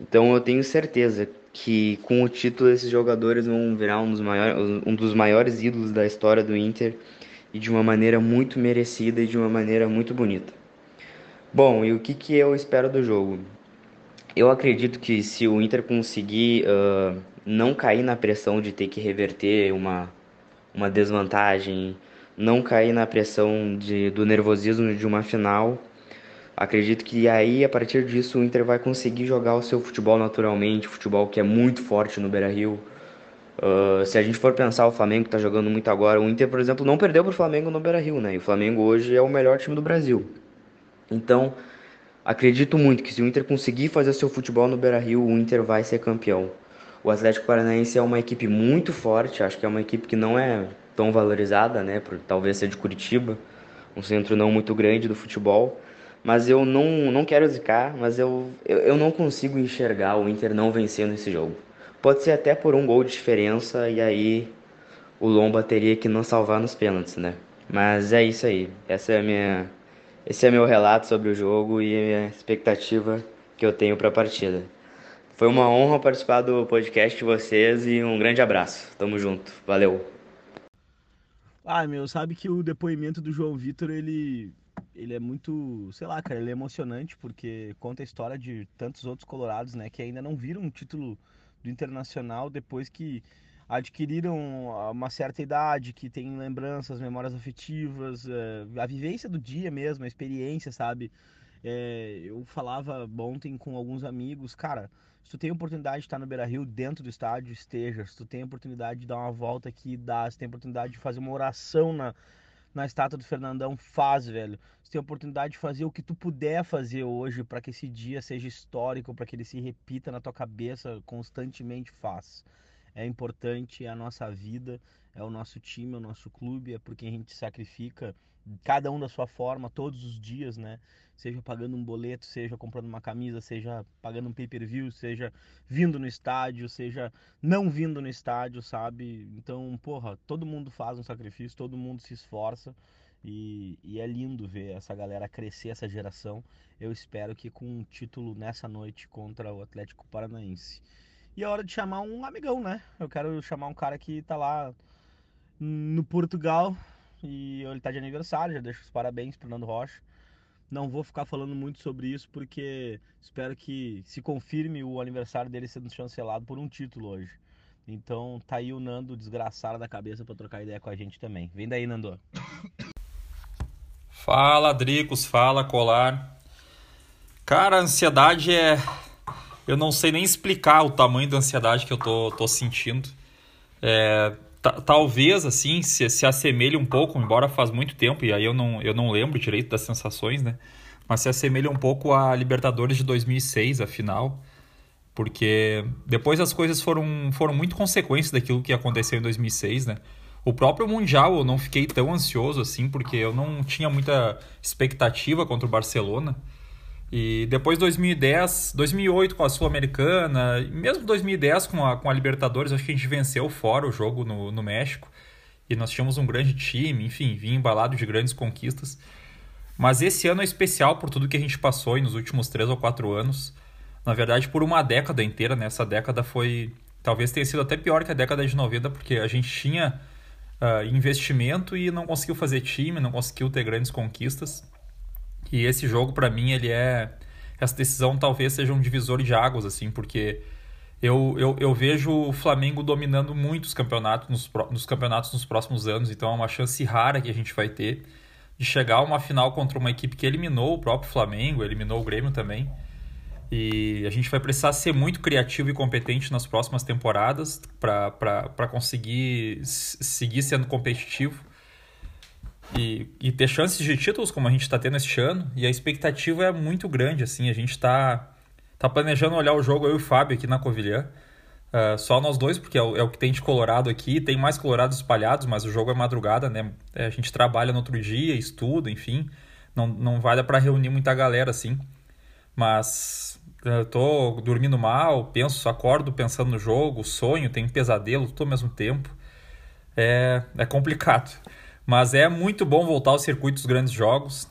Então eu tenho certeza que com o título esses jogadores vão virar um dos maiores, um dos maiores ídolos da história do Inter e de uma maneira muito merecida e de uma maneira muito bonita. Bom, e o que, que eu espero do jogo? Eu acredito que se o Inter conseguir uh, não cair na pressão de ter que reverter uma, uma desvantagem, não cair na pressão de, do nervosismo de uma final, acredito que aí a partir disso o Inter vai conseguir jogar o seu futebol naturalmente, futebol que é muito forte no Beira Rio. Uh, se a gente for pensar o Flamengo está jogando muito agora, o Inter, por exemplo, não perdeu para o Flamengo no Beira Rio, né? E o Flamengo hoje é o melhor time do Brasil. Então, acredito muito que se o Inter conseguir fazer seu futebol no Beira-Rio, o Inter vai ser campeão. O Atlético Paranaense é uma equipe muito forte, acho que é uma equipe que não é tão valorizada, né, por talvez ser de Curitiba, um centro não muito grande do futebol. Mas eu não, não quero zicar, mas eu, eu, eu não consigo enxergar o Inter não vencendo esse jogo. Pode ser até por um gol de diferença e aí o Lomba teria que não salvar nos pênaltis, né? Mas é isso aí. Essa é a minha esse é meu relato sobre o jogo e a expectativa que eu tenho para a partida. Foi uma honra participar do podcast de vocês e um grande abraço. Tamo junto. Valeu. Ah, meu, sabe que o depoimento do João Vitor, ele ele é muito, sei lá, cara, ele é emocionante porque conta a história de tantos outros colorados, né, que ainda não viram um título do Internacional depois que adquiriram uma certa idade, que tem lembranças, memórias afetivas, é, a vivência do dia mesmo, a experiência, sabe? É, eu falava ontem com alguns amigos, cara, se tu tem oportunidade de estar no Beira Rio dentro do estádio, esteja. Se tu tem oportunidade de dar uma volta aqui, dá. Se tem oportunidade de fazer uma oração na, na estátua do Fernandão, faz, velho. Se tem oportunidade de fazer o que tu puder fazer hoje para que esse dia seja histórico, para que ele se repita na tua cabeça constantemente, faz é importante, é a nossa vida, é o nosso time, é o nosso clube, é porque a gente sacrifica cada um da sua forma todos os dias, né? Seja pagando um boleto, seja comprando uma camisa, seja pagando um pay-per-view, seja vindo no estádio, seja não vindo no estádio, sabe? Então, porra, todo mundo faz um sacrifício, todo mundo se esforça e, e é lindo ver essa galera crescer, essa geração. Eu espero que com um título nessa noite contra o Atlético Paranaense. E é hora de chamar um amigão, né? Eu quero chamar um cara que tá lá no Portugal e ele tá de aniversário, já deixo os parabéns pro Nando Rocha. Não vou ficar falando muito sobre isso porque espero que se confirme o aniversário dele sendo chancelado por um título hoje. Então tá aí o Nando desgraçado da cabeça para trocar ideia com a gente também. Vem daí, Nando. Fala, Dricos, fala, Colar. Cara, a ansiedade é eu não sei nem explicar o tamanho da ansiedade que eu tô, tô sentindo. É, talvez, assim, se, se assemelhe um pouco, embora faz muito tempo, e aí eu não, eu não lembro direito das sensações, né? Mas se assemelha um pouco a Libertadores de 2006, a final, porque depois as coisas foram, foram muito consequências daquilo que aconteceu em 2006, né? O próprio Mundial eu não fiquei tão ansioso assim, porque eu não tinha muita expectativa contra o Barcelona. E depois 2010, 2008 com a Sul-Americana, e mesmo 2010 com a, com a Libertadores, acho que a gente venceu fora o jogo no, no México. E nós tínhamos um grande time, enfim, vinha embalado de grandes conquistas. Mas esse ano é especial por tudo que a gente passou nos últimos três ou quatro anos. Na verdade, por uma década inteira, né? Essa década foi. Talvez tenha sido até pior que a década de 90, porque a gente tinha uh, investimento e não conseguiu fazer time, não conseguiu ter grandes conquistas. E esse jogo, para mim, ele é, essa decisão talvez seja um divisor de águas, assim, porque eu, eu, eu vejo o Flamengo dominando muitos campeonatos nos, nos campeonatos nos próximos anos, então é uma chance rara que a gente vai ter de chegar a uma final contra uma equipe que eliminou o próprio Flamengo, eliminou o Grêmio também. E a gente vai precisar ser muito criativo e competente nas próximas temporadas para conseguir seguir sendo competitivo e, e ter chances de títulos como a gente está tendo este ano. E a expectativa é muito grande. assim A gente está tá planejando olhar o jogo eu e o Fábio aqui na Covilhã. Uh, só nós dois, porque é o, é o, que tem de Colorado aqui. Tem mais Colorados espalhados, mas o jogo é madrugada, né? É, a gente trabalha no outro dia, estuda, enfim. Não, não vai dar para reunir muita galera assim. Mas eu tô dormindo mal, penso, acordo pensando no jogo, sonho, tenho pesadelo tudo ao mesmo tempo. É, é complicado. Mas é muito bom voltar ao circuito dos grandes jogos.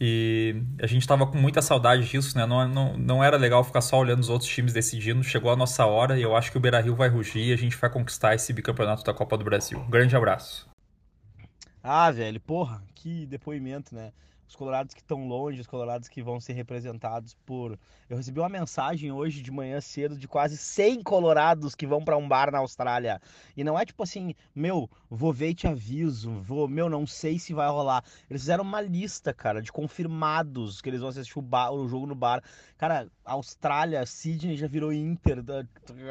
E a gente estava com muita saudade disso, né? Não, não, não era legal ficar só olhando os outros times decidindo. Chegou a nossa hora e eu acho que o Beira Rio vai rugir e a gente vai conquistar esse bicampeonato da Copa do Brasil. grande abraço. Ah, velho, porra, que depoimento, né? Os colorados que estão longe, os colorados que vão ser representados por. Eu recebi uma mensagem hoje de manhã cedo de quase 100 colorados que vão para um bar na Austrália. E não é tipo assim, meu, vou ver e te aviso, vou, meu, não sei se vai rolar. Eles fizeram uma lista, cara, de confirmados que eles vão assistir o, bar, o jogo no bar. Cara, Austrália, Sydney já virou Inter,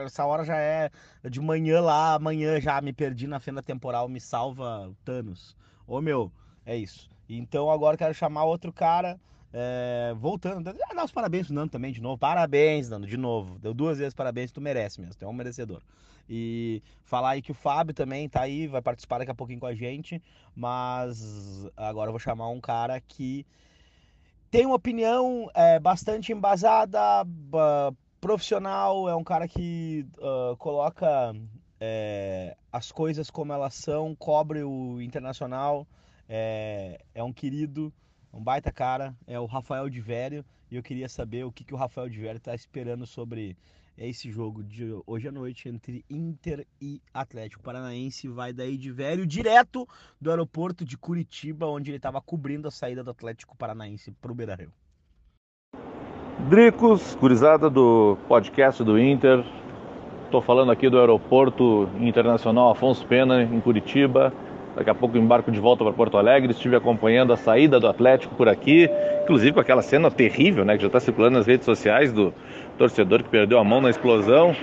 essa hora já é de manhã lá, amanhã já me perdi na fenda temporal, me salva Thanos. Ô meu, é isso. Então agora quero chamar outro cara. É, voltando, ah, dar os parabéns pro Nando também de novo. Parabéns, Nando, de novo. Deu duas vezes parabéns, tu merece mesmo, tu é um merecedor. E falar aí que o Fábio também tá aí, vai participar daqui a pouquinho com a gente. Mas agora eu vou chamar um cara que tem uma opinião é, bastante embasada, profissional, é um cara que uh, coloca é, as coisas como elas são, cobre o internacional. É, é um querido, um baita cara, é o Rafael de Vério. E eu queria saber o que, que o Rafael de Vério está esperando sobre esse jogo de hoje à noite entre Inter e Atlético Paranaense. Vai daí de Vério direto do aeroporto de Curitiba, onde ele estava cobrindo a saída do Atlético Paranaense para o Beira Rio. Dricos, gurizada do podcast do Inter. Estou falando aqui do aeroporto internacional Afonso Pena, em Curitiba. Daqui a pouco embarco de volta para Porto Alegre. Estive acompanhando a saída do Atlético por aqui, inclusive com aquela cena terrível, né, que já está circulando nas redes sociais do torcedor que perdeu a mão na explosão.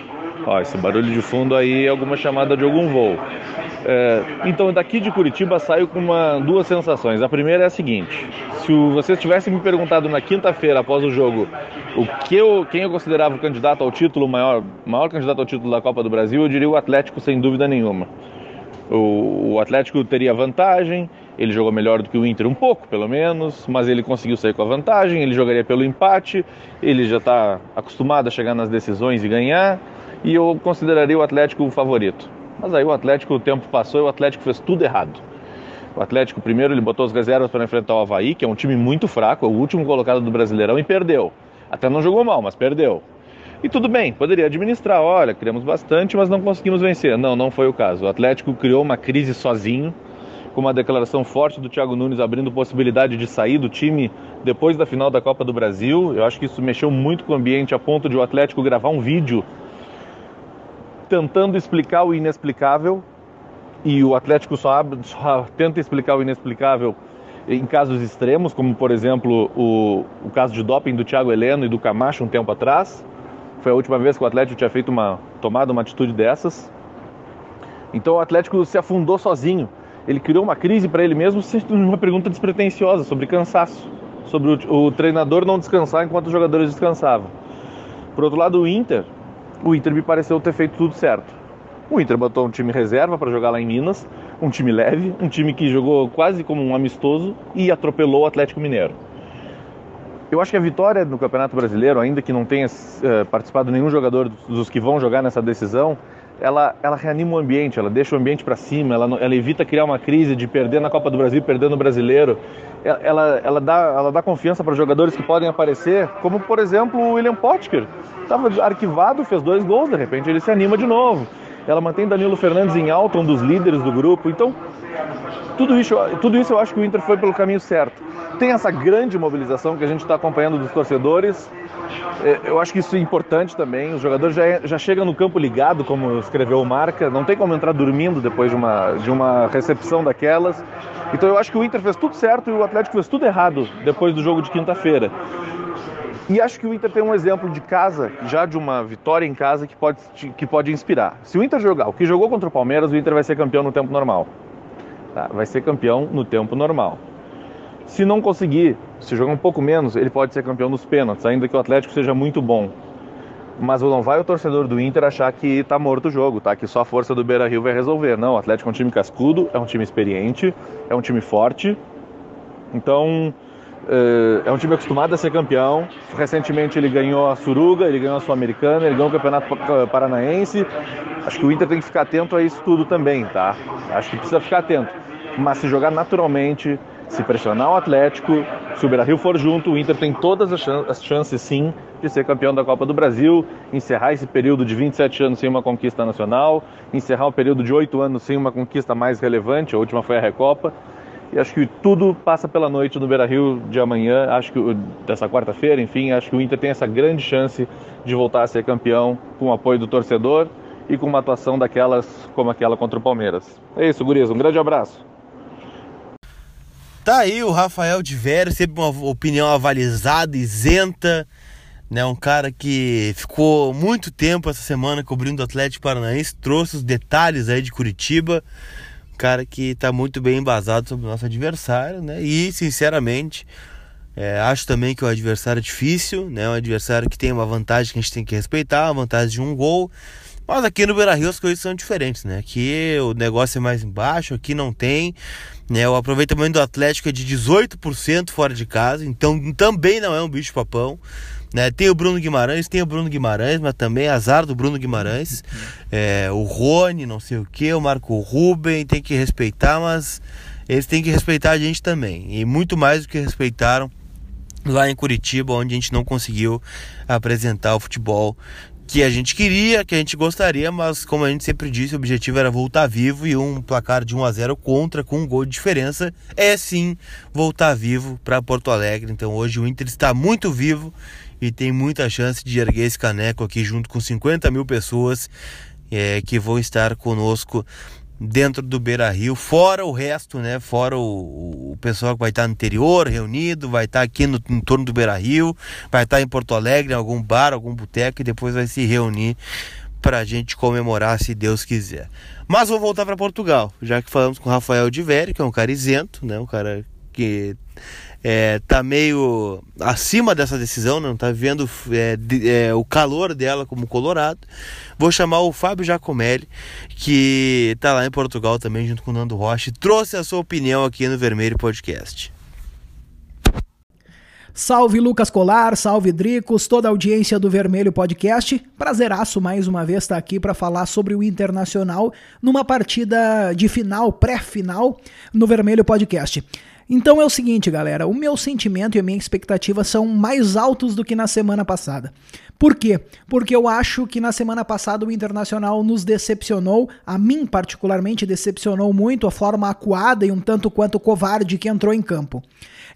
Ó, esse barulho de fundo aí é alguma chamada de algum voo. É, então, daqui de Curitiba saio com uma, duas sensações. A primeira é a seguinte: se o, vocês tivessem me perguntado na quinta-feira após o jogo o que eu, quem eu considerava o candidato ao título, maior, maior candidato ao título da Copa do Brasil, eu diria o Atlético sem dúvida nenhuma. O, Atlético teria vantagem, ele jogou melhor do que o Inter um pouco, pelo menos, mas ele conseguiu sair com a vantagem, ele jogaria pelo empate, ele já está acostumado a chegar nas decisões e ganhar, e eu consideraria o Atlético o favorito. Mas aí o Atlético, o tempo passou e o Atlético fez tudo errado. O Atlético, primeiro, ele botou as reservas para enfrentar o Havaí, que é um time muito fraco, é o último colocado do Brasileirão, e perdeu. Até não jogou mal, mas perdeu. E tudo bem, poderia administrar, olha, criamos bastante, mas não conseguimos vencer. Não, não foi o caso. O Atlético criou uma crise sozinho, com uma declaração forte do Thiago Nunes abrindo possibilidade de sair do time depois da final da Copa do Brasil. Eu acho que isso mexeu muito com o ambiente a ponto de o Atlético gravar um vídeo tentando explicar o inexplicável. E o Atlético só, abre, só tenta explicar o inexplicável em casos extremos, como por exemplo o, o caso de doping do Thiago Heleno e do Camacho um tempo atrás. Foi a última vez que o Atlético tinha feito uma tomado uma atitude dessas. Então o Atlético se afundou sozinho. Ele criou uma crise para ele mesmo, <laughs> uma pergunta despretensiosa sobre cansaço, sobre o, o, treinador não descansar enquanto os jogadores descansavam. Por outro lado, o Inter, o Inter me pareceu ter feito tudo certo. O Inter botou um time reserva para jogar lá em Minas, um time leve, um time que jogou quase como um amistoso e atropelou o Atlético Mineiro. Eu acho que a vitória no Campeonato Brasileiro, ainda que não tenha uh, participado nenhum jogador dos que vão jogar nessa decisão, ela, ela reanima o ambiente, ela deixa o ambiente para cima, ela, ela evita criar uma crise de perder na Copa do Brasil, perder no Brasileiro. Ela, ela, dá, ela dá confiança para jogadores que podem aparecer, como por exemplo o William Potker. Estava arquivado, fez dois gols, de repente ele se anima de novo. Ela mantém Danilo Fernandes em alta, um dos líderes do grupo. Então, tudo isso, tudo isso eu acho que o Inter foi pelo caminho certo. Tem essa grande mobilização que a gente está acompanhando dos torcedores. É, eu acho que isso é importante também. Os jogadores já, já chegam no campo ligado, como escreveu o Marca. Não tem como entrar dormindo depois de uma, de uma recepção daquelas. Então eu acho que o Inter fez tudo certo e o Atlético fez tudo errado depois do jogo de quinta-feira. E acho que o Inter tem um exemplo de casa, já de uma vitória em casa, que pode, que pode inspirar. Se o Inter jogar o que jogou contra o Palmeiras, o Inter vai ser campeão no tempo normal. Tá? Vai ser campeão no tempo normal. Se não conseguir, se jogar um pouco menos, ele pode ser campeão nos pênaltis, ainda que o Atlético seja muito bom. Mas não vai o torcedor do Inter achar que está morto o jogo, tá? Que só a força do Beira Rio vai resolver. Não, o Atlético é um time cascudo, é um time experiente, é um time forte. Então, eh, é um time acostumado a ser campeão. Recentemente ele ganhou a Suruga, ele ganhou a Sul-Americana, ele ganhou o Campeonato Paranaense. Acho que o Inter tem que ficar atento a isso tudo também, tá? Acho que precisa ficar atento. Mas se jogar naturalmente, se pressionar o Atlético, se o Beira-Rio for junto, o Inter tem todas as chances sim de ser campeão da Copa do Brasil, encerrar esse período de 27 anos sem uma conquista nacional, encerrar o período de 8 anos sem uma conquista mais relevante, a última foi a Recopa. E acho que tudo passa pela noite no Beira-Rio de amanhã, acho que dessa quarta-feira, enfim, acho que o Inter tem essa grande chance de voltar a ser campeão com o apoio do torcedor e com uma atuação daquelas como aquela contra o Palmeiras. É isso, Gurias, um grande abraço. Tá aí o Rafael de Vério, sempre uma opinião avalizada, isenta, né? Um cara que ficou muito tempo essa semana cobrindo o Atlético Paranaense, trouxe os detalhes aí de Curitiba. Um cara que está muito bem embasado sobre o nosso adversário, né? E, sinceramente, é, acho também que o adversário é difícil, né? Um adversário que tem uma vantagem que a gente tem que respeitar, a vantagem de um gol. Mas aqui no Beira Rio as coisas são diferentes, né? Aqui o negócio é mais embaixo, aqui não tem. Né? O aproveitamento do Atlético é de 18% fora de casa, então também não é um bicho papão. Né? Tem o Bruno Guimarães, tem o Bruno Guimarães, mas também é azar do Bruno Guimarães. <laughs> É, o Rony, não sei o que, o Marco Ruben, tem que respeitar, mas eles têm que respeitar a gente também. E muito mais do que respeitaram lá em Curitiba, onde a gente não conseguiu apresentar o futebol que a gente queria, que a gente gostaria, mas como a gente sempre disse, o objetivo era voltar vivo e um placar de 1 a 0 contra com um gol de diferença é sim voltar vivo para Porto Alegre. Então hoje o Inter está muito vivo e tem muita chance de erguer esse caneco aqui junto com 50 mil pessoas é, que vão estar conosco dentro do Beira Rio, fora o resto, né? Fora o, o pessoal que vai estar no interior reunido, vai estar aqui no entorno do Beira Rio, vai estar em Porto Alegre, em algum bar, algum boteco e depois vai se reunir para a gente comemorar, se Deus quiser. Mas vou voltar para Portugal, já que falamos com o Rafael de Vério, que é um cara isento, né? Um cara que é, tá meio acima dessa decisão, não tá vendo é, é, o calor dela como Colorado. Vou chamar o Fábio Giacomelli, que tá lá em Portugal também, junto com o Nando Rocha, e trouxe a sua opinião aqui no Vermelho Podcast. Salve Lucas Colar, salve Dricos, toda a audiência do Vermelho Podcast. Prazeraço mais uma vez estar aqui para falar sobre o Internacional numa partida de final, pré-final, no Vermelho Podcast. Então é o seguinte, galera, o meu sentimento e a minha expectativa são mais altos do que na semana passada. Por quê? Porque eu acho que na semana passada o Internacional nos decepcionou, a mim particularmente decepcionou muito a forma acuada e um tanto quanto covarde que entrou em campo.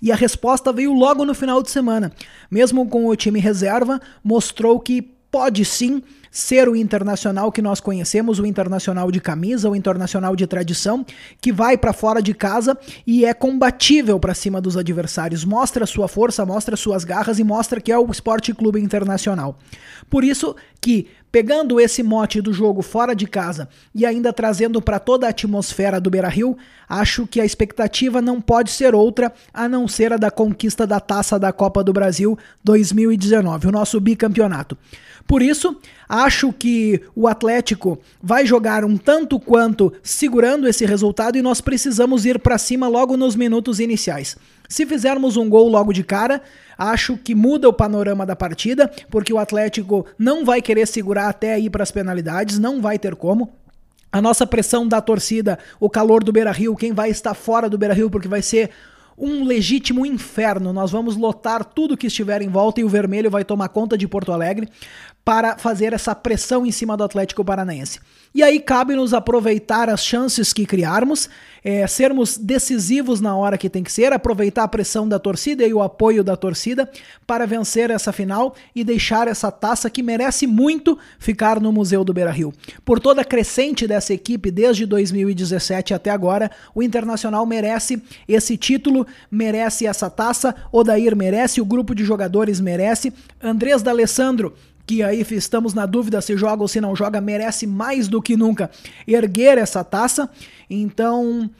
E a resposta veio logo no final de semana. Mesmo com o time reserva, mostrou que pode sim ser o internacional que nós conhecemos, o internacional de camisa, o internacional de tradição, que vai para fora de casa e é combatível para cima dos adversários, mostra sua força, mostra suas garras e mostra que é o Esporte Clube Internacional. Por isso que Pegando esse mote do jogo fora de casa e ainda trazendo para toda a atmosfera do Beira-Rio, acho que a expectativa não pode ser outra a não ser a da conquista da taça da Copa do Brasil 2019, o nosso bicampeonato. Por isso, acho que o Atlético vai jogar um tanto quanto segurando esse resultado e nós precisamos ir para cima logo nos minutos iniciais. Se fizermos um gol logo de cara, acho que muda o panorama da partida, porque o Atlético não vai querer segurar até ir para as penalidades, não vai ter como. A nossa pressão da torcida, o calor do Beira-Rio, quem vai estar fora do Beira-Rio porque vai ser um legítimo inferno. Nós vamos lotar tudo que estiver em volta e o vermelho vai tomar conta de Porto Alegre para fazer essa pressão em cima do Atlético Paranaense. E aí cabe-nos aproveitar as chances que criarmos, é, sermos decisivos na hora que tem que ser, aproveitar a pressão da torcida e o apoio da torcida para vencer essa final e deixar essa taça que merece muito ficar no Museu do Beira-Rio. Por toda a crescente dessa equipe desde 2017 até agora, o Internacional merece esse título, merece essa taça, Odair merece, o grupo de jogadores merece, Andrés D'Alessandro que aí estamos na dúvida se joga ou se não joga, merece mais do que nunca erguer essa taça. Então,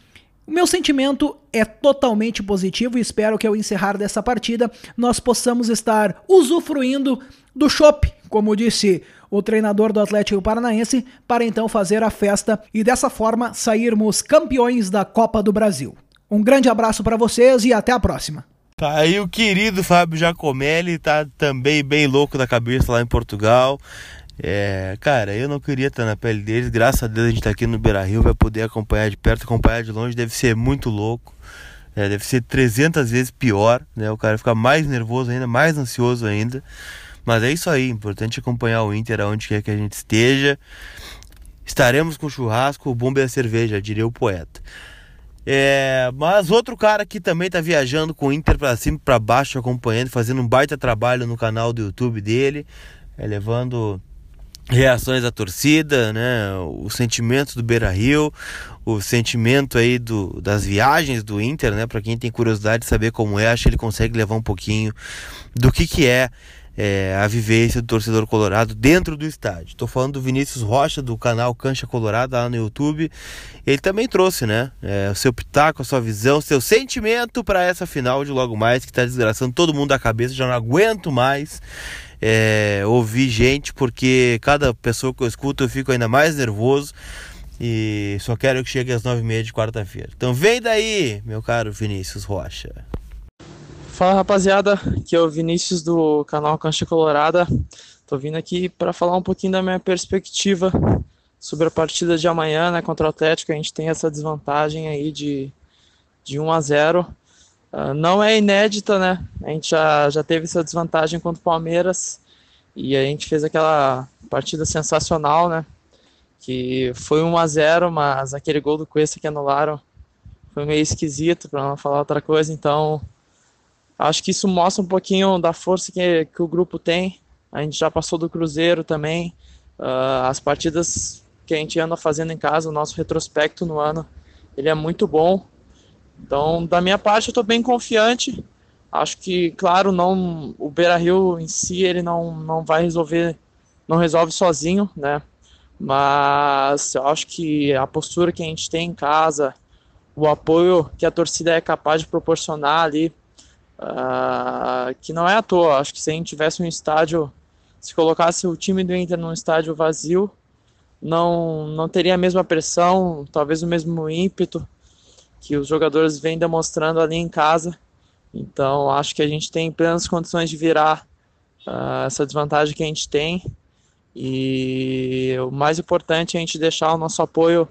o meu sentimento é totalmente positivo e espero que ao encerrar dessa partida nós possamos estar usufruindo do chopp, como disse o treinador do Atlético Paranaense, para então fazer a festa e dessa forma sairmos campeões da Copa do Brasil. Um grande abraço para vocês e até a próxima. Tá aí o querido Fábio Giacomelli, tá também bem louco da cabeça lá em Portugal. É, cara, eu não queria estar na pele deles. Graças a Deus a gente tá aqui no Beira Rio, vai poder acompanhar de perto, acompanhar de longe. Deve ser muito louco, é, deve ser 300 vezes pior, né? O cara fica mais nervoso ainda, mais ansioso ainda. Mas é isso aí, importante acompanhar o Inter aonde quer que a gente esteja. Estaremos com churrasco, o bomba e a cerveja, diria o poeta. É, mas outro cara que também tá viajando com o Inter para cima para baixo, acompanhando, fazendo um baita trabalho no canal do YouTube dele, é, levando reações da torcida, né, o sentimento do Beira Rio, o sentimento aí do, das viagens do Inter, né, para quem tem curiosidade de saber como é, acho que ele consegue levar um pouquinho do que que é é, a vivência do torcedor colorado dentro do estádio. Estou falando do Vinícius Rocha, do canal Cancha Colorado, lá no YouTube. Ele também trouxe, né? É, o seu pitaco, a sua visão, seu sentimento para essa final de logo mais, que está desgraçando todo mundo da cabeça. Já não aguento mais é, ouvir gente, porque cada pessoa que eu escuto eu fico ainda mais nervoso. E só quero que chegue às nove e meia de quarta-feira. Então vem daí, meu caro Vinícius Rocha. Fala rapaziada, aqui é o Vinícius do canal Cancha Colorada. Tô vindo aqui para falar um pouquinho da minha perspectiva sobre a partida de amanhã, né, contra o Atlético. A gente tem essa desvantagem aí de, de 1 a 0. Uh, ah, não é inédita, né? A gente já, já teve essa desvantagem contra o Palmeiras e a gente fez aquela partida sensacional, né? Que foi 1 a 0, mas aquele gol do Cuesta que anularam foi meio esquisito, para não falar outra coisa. Então, Acho que isso mostra um pouquinho da força que, que o grupo tem. A gente já passou do Cruzeiro também. Uh, as partidas que a gente anda fazendo em casa, o nosso retrospecto no ano, ele é muito bom. Então, da minha parte, eu estou bem confiante. Acho que, claro, não o Beira Rio em si ele não, não vai resolver, não resolve sozinho, né? Mas eu acho que a postura que a gente tem em casa, o apoio que a torcida é capaz de proporcionar ali Uh, que não é à toa. Acho que se a gente tivesse um estádio, se colocasse o time do Inter num estádio vazio, não, não teria a mesma pressão, talvez o mesmo ímpeto que os jogadores vêm demonstrando ali em casa. Então, acho que a gente tem plenas condições de virar uh, essa desvantagem que a gente tem. E o mais importante é a gente deixar o nosso apoio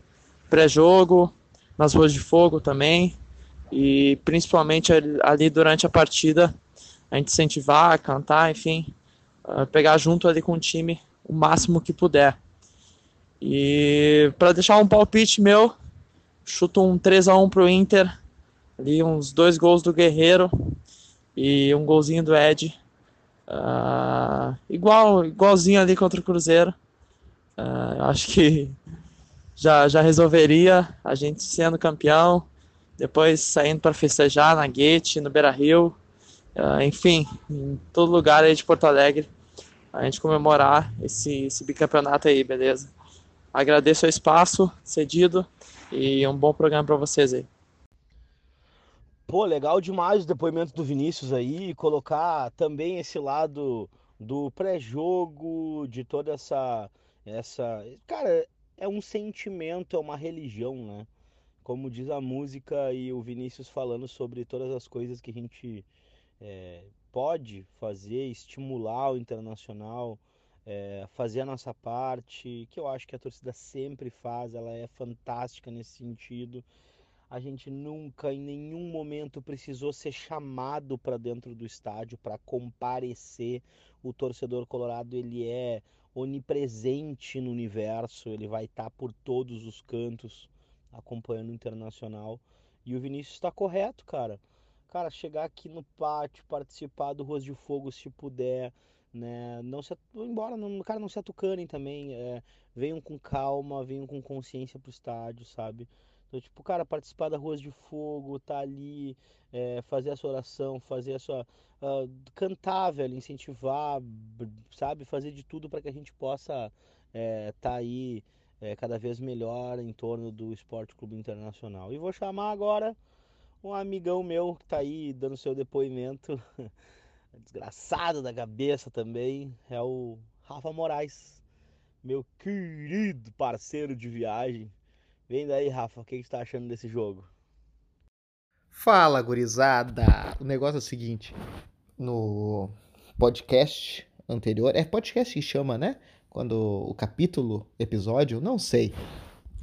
pré-jogo, nas ruas de fogo também, e principalmente ali durante a partida a gente incentivar, cantar, enfim, uh, pegar junto ali com o time o máximo que puder. E para deixar um palpite meu, chuto um 3 a 1 pro Inter, ali uns dois gols do Guerreiro e um golzinho do Ed. Uh, igual, igualzinho ali contra o Cruzeiro. Uh, acho que <laughs> já, já resolveria a gente sendo campeão depois saindo para festejar na Guete, no Beira Rio, uh, enfim, em todo lugar aí de Porto Alegre, a gente comemorar esse, esse bicampeonato aí, beleza? Agradeço o espaço cedido e um bom programa para vocês aí. Pô, legal demais o depoimento do Vinícius aí, colocar também esse lado do pré-jogo, de toda essa essa, cara, é um sentimento, é uma religião, né? Como diz a música e o Vinícius falando sobre todas as coisas que a gente é, pode fazer, estimular o internacional, é, fazer a nossa parte, que eu acho que a torcida sempre faz, ela é fantástica nesse sentido. a gente nunca em nenhum momento precisou ser chamado para dentro do estádio para comparecer. O torcedor colorado ele é onipresente no universo, ele vai estar tá por todos os cantos acompanhando o Internacional. E o Vinícius está correto, cara. Cara, chegar aqui no pátio, participar do Ruas de Fogo se puder, né? Não se embora, não, cara, não se atucanem também, é, venham com calma, venham com consciência pro estádio, sabe? Então, tipo, cara, participar da Ruas de Fogo, tá ali, é, fazer a sua oração, fazer a sua. Uh, cantar, velho, incentivar, sabe? Fazer de tudo para que a gente possa é, tá aí é, cada vez melhor em torno do Esporte Clube Internacional. E vou chamar agora um amigão meu que tá aí dando seu depoimento, <laughs> desgraçado da cabeça também, é o Rafa Moraes, meu querido parceiro de viagem. Vem daí, Rafa, o que você tá achando desse jogo? Fala, gurizada! O negócio é o seguinte: no podcast anterior, é podcast que chama, né? Quando o capítulo, episódio, não sei,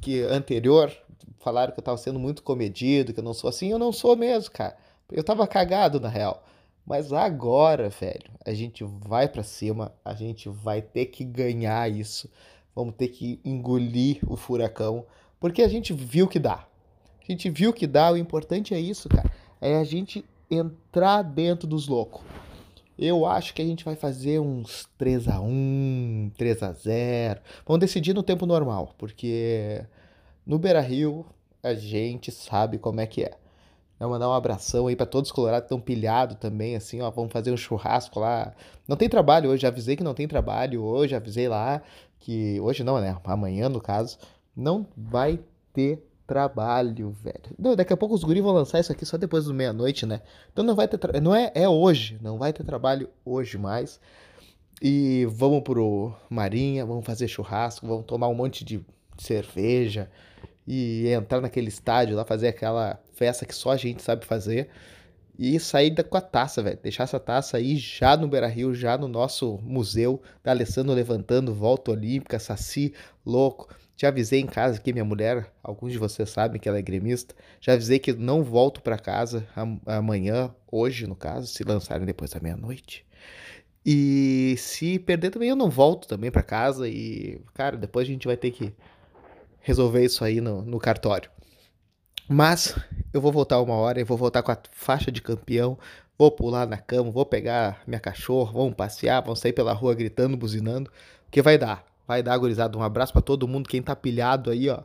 que anterior, falaram que eu tava sendo muito comedido, que eu não sou assim, eu não sou mesmo, cara. Eu tava cagado na real. Mas agora, velho, a gente vai para cima, a gente vai ter que ganhar isso. Vamos ter que engolir o furacão. Porque a gente viu que dá. A gente viu que dá, o importante é isso, cara. É a gente entrar dentro dos loucos. Eu acho que a gente vai fazer uns 3 a 1 3 a 0 Vamos decidir no tempo normal, porque no Beira Rio a gente sabe como é que é. Vou mandar um abração aí para todos os colorados que estão pilhados também, assim, ó. Vamos fazer um churrasco lá. Não tem trabalho hoje, avisei que não tem trabalho hoje, avisei lá que. Hoje não, né? Amanhã, no caso não vai ter trabalho, velho. Não, daqui a pouco os guris vão lançar isso aqui só depois do meia-noite, né? Então não vai ter tra... não é é hoje, não vai ter trabalho hoje mais. E vamos pro Marinha, vamos fazer churrasco, vamos tomar um monte de cerveja e entrar naquele estádio lá fazer aquela festa que só a gente sabe fazer e sair com a taça, velho. Deixar essa taça aí já no Beira Rio, já no nosso museu da Alessandro levantando, volta olímpica, Saci, louco. Já avisei em casa que minha mulher, alguns de vocês sabem que ela é gremista, já avisei que não volto para casa amanhã, hoje no caso, se lançarem depois da meia-noite. E se perder também eu não volto também para casa e, cara, depois a gente vai ter que resolver isso aí no, no cartório. Mas eu vou voltar uma hora, eu vou voltar com a faixa de campeão, vou pular na cama, vou pegar minha cachorra, vamos passear, vamos sair pela rua gritando, buzinando, que vai dar. Vai dar, gurizada. Um abraço para todo mundo. Quem tá pilhado aí, ó.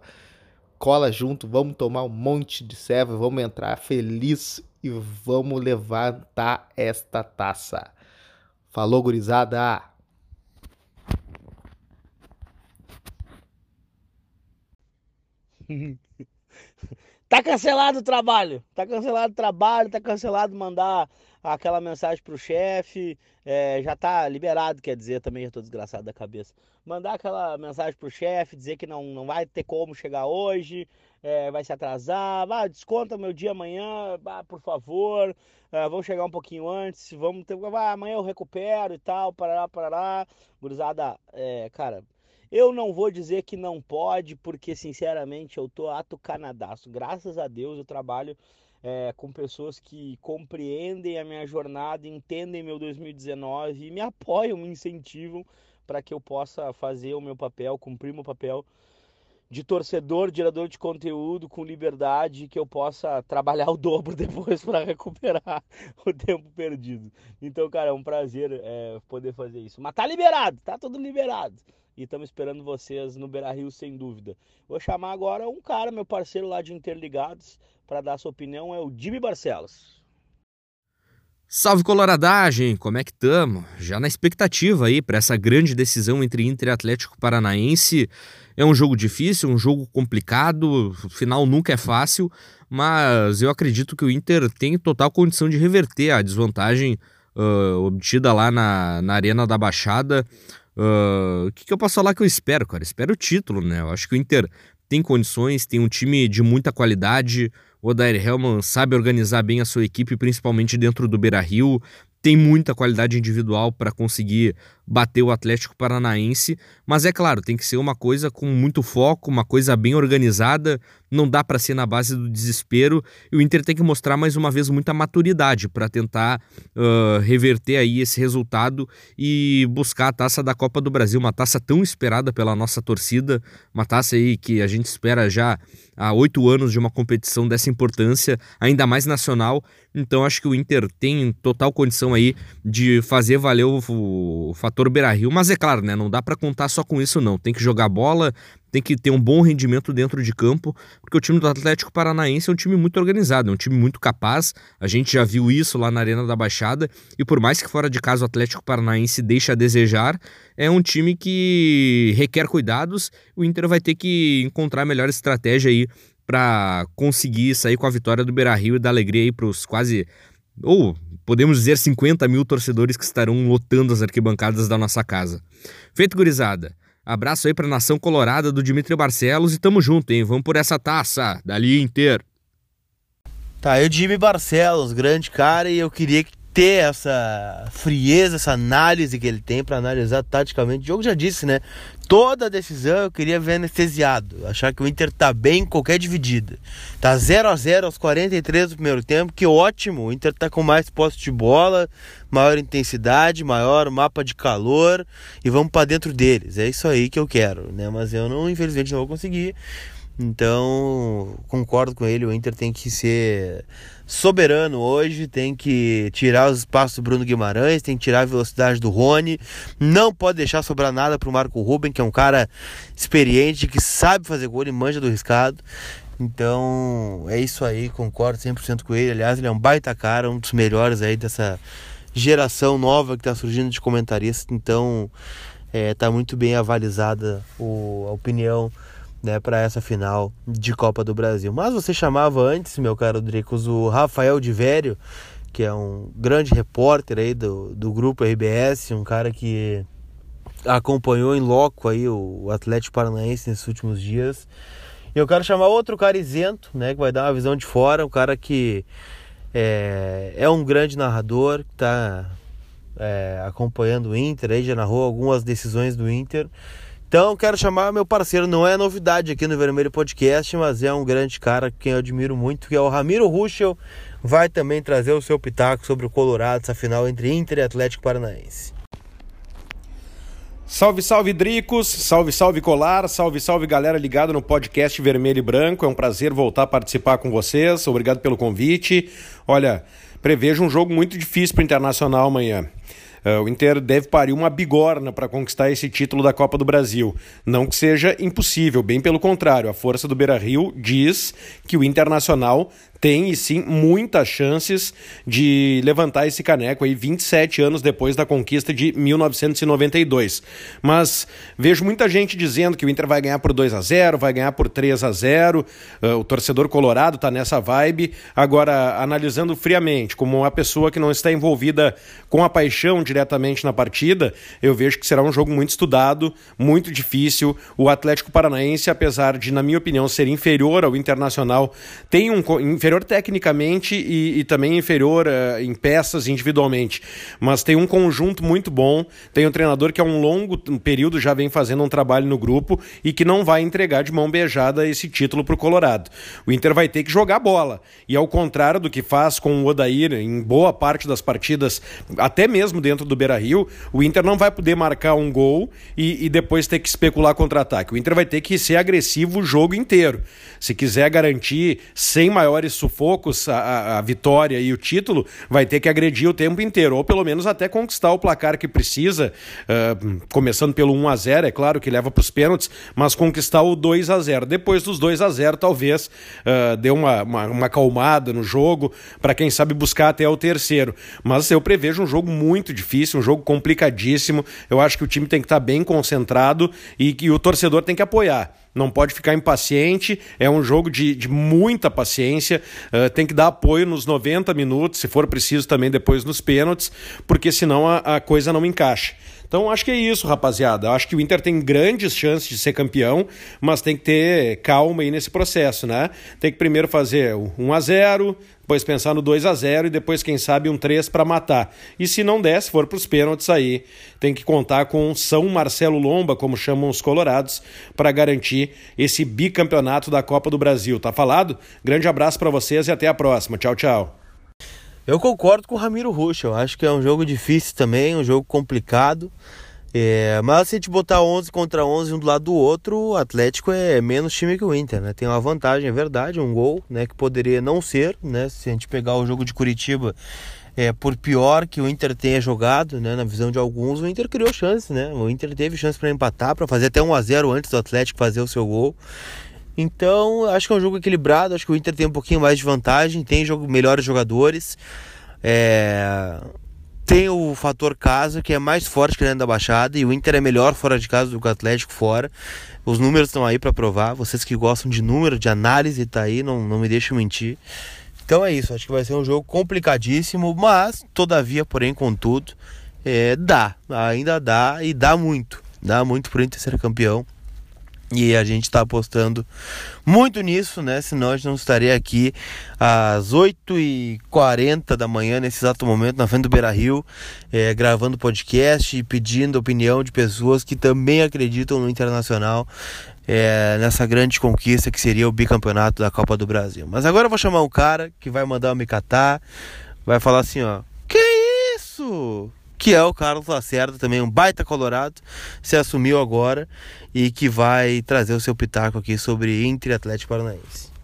Cola junto, vamos tomar um monte de serva, vamos entrar feliz e vamos levantar esta taça. Falou, gurizada! <laughs> tá cancelado o trabalho, tá cancelado o trabalho, tá cancelado mandar aquela mensagem pro chefe, é, já tá liberado, quer dizer, também já tô desgraçado da cabeça. Mandar aquela mensagem pro chefe, dizer que não, não vai ter como chegar hoje, é, vai se atrasar, vai, desconta meu dia amanhã, vai, por favor, é, vamos chegar um pouquinho antes, vamos ter, vai, amanhã eu recupero e tal, parará, parará. Gurizada, é, cara, eu não vou dizer que não pode, porque sinceramente eu tô atucanadaço. Graças a Deus eu trabalho é, com pessoas que compreendem a minha jornada, entendem meu 2019 e me apoiam, me incentivam para que eu possa fazer o meu papel, cumprir meu papel de torcedor, gerador de conteúdo com liberdade, que eu possa trabalhar o dobro <laughs> depois para recuperar o tempo perdido. Então, cara, é um prazer é, poder fazer isso. Mas tá liberado, tá tudo liberado. E estamos esperando vocês no Beira Rio, sem dúvida. Vou chamar agora um cara, meu parceiro lá de Interligados, para dar sua opinião é o Jimmy Barcelos. Salve coloradagem, como é que tamo? Já na expectativa aí para essa grande decisão entre Inter e Atlético Paranaense. É um jogo difícil, um jogo complicado, o final nunca é fácil, mas eu acredito que o Inter tem total condição de reverter a desvantagem uh, obtida lá na, na Arena da Baixada. Uh, o que, que eu posso falar que eu espero, cara? Espero o título, né? Eu acho que o Inter tem condições, tem um time de muita qualidade, o Odair Helman sabe organizar bem a sua equipe, principalmente dentro do Beira-Rio. Tem muita qualidade individual para conseguir bater o Atlético Paranaense, mas é claro, tem que ser uma coisa com muito foco, uma coisa bem organizada, não dá para ser na base do desespero e o Inter tem que mostrar mais uma vez muita maturidade para tentar uh, reverter aí esse resultado e buscar a taça da Copa do Brasil, uma taça tão esperada pela nossa torcida, uma taça aí que a gente espera já há oito anos de uma competição dessa importância, ainda mais nacional. Então acho que o Inter tem total condição aí de fazer valer o, o fator Beira-Rio, mas é claro, né, não dá para contar só com isso não. Tem que jogar bola, tem que ter um bom rendimento dentro de campo, porque o time do Atlético Paranaense é um time muito organizado, é um time muito capaz. A gente já viu isso lá na Arena da Baixada, e por mais que fora de casa o Atlético Paranaense deixe a desejar, é um time que requer cuidados. O Inter vai ter que encontrar a melhor estratégia aí para conseguir sair com a vitória do Beira-Rio e dar alegria aí para os quase ou podemos dizer 50 mil torcedores que estarão lotando as arquibancadas da nossa casa. Feito, gurizada. Abraço aí pra nação colorada do Dimitri Barcelos e tamo junto, hein? Vamos por essa taça, dali inteiro. Tá, eu Jimmy Barcelos, grande cara, e eu queria ter essa frieza, essa análise que ele tem para analisar taticamente. O jogo já disse, né? Toda decisão eu queria ver anestesiado, achar que o Inter tá bem em qualquer dividida. Tá 0 a 0 aos 43 do primeiro tempo, que ótimo. O Inter tá com mais posse de bola, maior intensidade, maior mapa de calor e vamos para dentro deles. É isso aí que eu quero, né? Mas eu não, infelizmente, não vou conseguir. Então, concordo com ele, o Inter tem que ser soberano hoje, tem que tirar os espaços do Bruno Guimarães, tem que tirar a velocidade do Rony, não pode deixar sobrar nada para o Marco Ruben, que é um cara experiente, que sabe fazer gol e manja do riscado. Então, é isso aí, concordo 100% com ele. Aliás, ele é um baita cara, um dos melhores aí dessa geração nova que está surgindo de comentarista. Então, é, tá muito bem avalizada o, a opinião né, para essa final de Copa do Brasil. Mas você chamava antes, meu caro Dricos, o Rafael de Vério, que é um grande repórter aí do, do grupo RBS, um cara que acompanhou em loco aí o Atlético Paranaense nesses últimos dias. E eu quero chamar outro cara isento, né, que vai dar uma visão de fora, um cara que é, é um grande narrador, que está é, acompanhando o Inter, aí já narrou algumas decisões do Inter. Então quero chamar meu parceiro, não é novidade aqui no Vermelho Podcast, mas é um grande cara quem eu admiro muito, que é o Ramiro Ruschel, vai também trazer o seu pitaco sobre o Colorado, essa final entre Inter e Atlético Paranaense. Salve, salve Dricos, salve, salve Colar, salve, salve galera ligada no podcast Vermelho e Branco. É um prazer voltar a participar com vocês. Obrigado pelo convite. Olha, prevejo um jogo muito difícil para o Internacional amanhã. Uh, o Inter deve parir uma bigorna para conquistar esse título da Copa do Brasil. Não que seja impossível, bem pelo contrário. A força do Beira Rio diz que o Internacional tem e sim muitas chances de levantar esse caneco aí 27 anos depois da conquista de 1992. Mas vejo muita gente dizendo que o Inter vai ganhar por 2 a 0, vai ganhar por 3 a 0. Uh, o torcedor colorado está nessa vibe. Agora, analisando friamente, como uma pessoa que não está envolvida com a paixão diretamente na partida, eu vejo que será um jogo muito estudado, muito difícil. O Atlético Paranaense, apesar de, na minha opinião, ser inferior ao Internacional, tem um inferior tecnicamente e, e também inferior uh, em peças individualmente, mas tem um conjunto muito bom. Tem um treinador que há um longo período já vem fazendo um trabalho no grupo e que não vai entregar de mão beijada esse título para o Colorado. O Inter vai ter que jogar bola e ao contrário do que faz com o Odair em boa parte das partidas, até mesmo dentro do Beira Rio, o Inter não vai poder marcar um gol e, e depois ter que especular contra-ataque. O Inter vai ter que ser agressivo o jogo inteiro. Se quiser garantir sem maiores sufocos a, a, vitória e o título, vai ter que agredir o tempo inteiro, ou pelo menos até conquistar o placar que precisa, uh, começando pelo 1 a 0 é claro que leva para os pênaltis, mas conquistar o 2 a 0 Depois dos 2 a 0 talvez uh, dê uma, uma, uma acalmada no jogo, para quem sabe buscar até o terceiro. Mas eu prevejo um jogo muito difícil, um jogo complicadíssimo. Eu acho que o time tem que estar tá bem concentrado e que o torcedor tem que apoiar não pode ficar impaciente. É um jogo de, de muita paciência. Uh, tem que dar apoio nos 90 minutos, se for preciso também depois nos pênaltis, porque senão a, a coisa não encaixa. Então acho que é isso, rapaziada. Acho que o Inter tem grandes chances de ser campeão, mas tem que ter calma aí nesse processo, né? Tem que primeiro fazer o 1 a 0, depois pensar no 2 a 0 e depois quem sabe um 3 para matar. E se não der, se for para os pênaltis aí, tem que contar com São Marcelo Lomba, como chamam os colorados, para garantir esse bicampeonato da Copa do Brasil. Tá falado? Grande abraço para vocês e até a próxima. Tchau, tchau. Eu concordo com o Ramiro Rocha. Eu acho que é um jogo difícil também, um jogo complicado. É, mas se a gente botar 11 contra 11 um do lado do outro, o Atlético é menos time que o Inter, né? Tem uma vantagem, é verdade, um gol, né? Que poderia não ser, né? Se a gente pegar o jogo de Curitiba, é, por pior que o Inter tenha jogado, né? Na visão de alguns, o Inter criou chance, né? O Inter teve chance para empatar, para fazer até 1 a 0 antes do Atlético fazer o seu gol. Então, acho que é um jogo equilibrado. Acho que o Inter tem um pouquinho mais de vantagem, tem jogo, melhores jogadores. É... Tem o fator casa, que é mais forte que dentro da Baixada, e o Inter é melhor fora de casa do que o Atlético fora. Os números estão aí para provar. Vocês que gostam de número, de análise, tá aí, não, não me deixem mentir. Então é isso, acho que vai ser um jogo complicadíssimo, mas, todavia, porém, contudo, é, dá, ainda dá e dá muito. Dá muito pro Inter ser campeão. E a gente está apostando muito nisso, né? Senão a gente não estaria aqui às 8h40 da manhã, nesse exato momento, na frente do Beira Rio, é, gravando podcast e pedindo opinião de pessoas que também acreditam no Internacional, é, nessa grande conquista que seria o bicampeonato da Copa do Brasil. Mas agora eu vou chamar um cara que vai mandar eu me catar, vai falar assim: ó, que isso? Que é o Carlos Lacerda, também um baita colorado, se assumiu agora e que vai trazer o seu pitaco aqui sobre Inter Atlético Paranaense.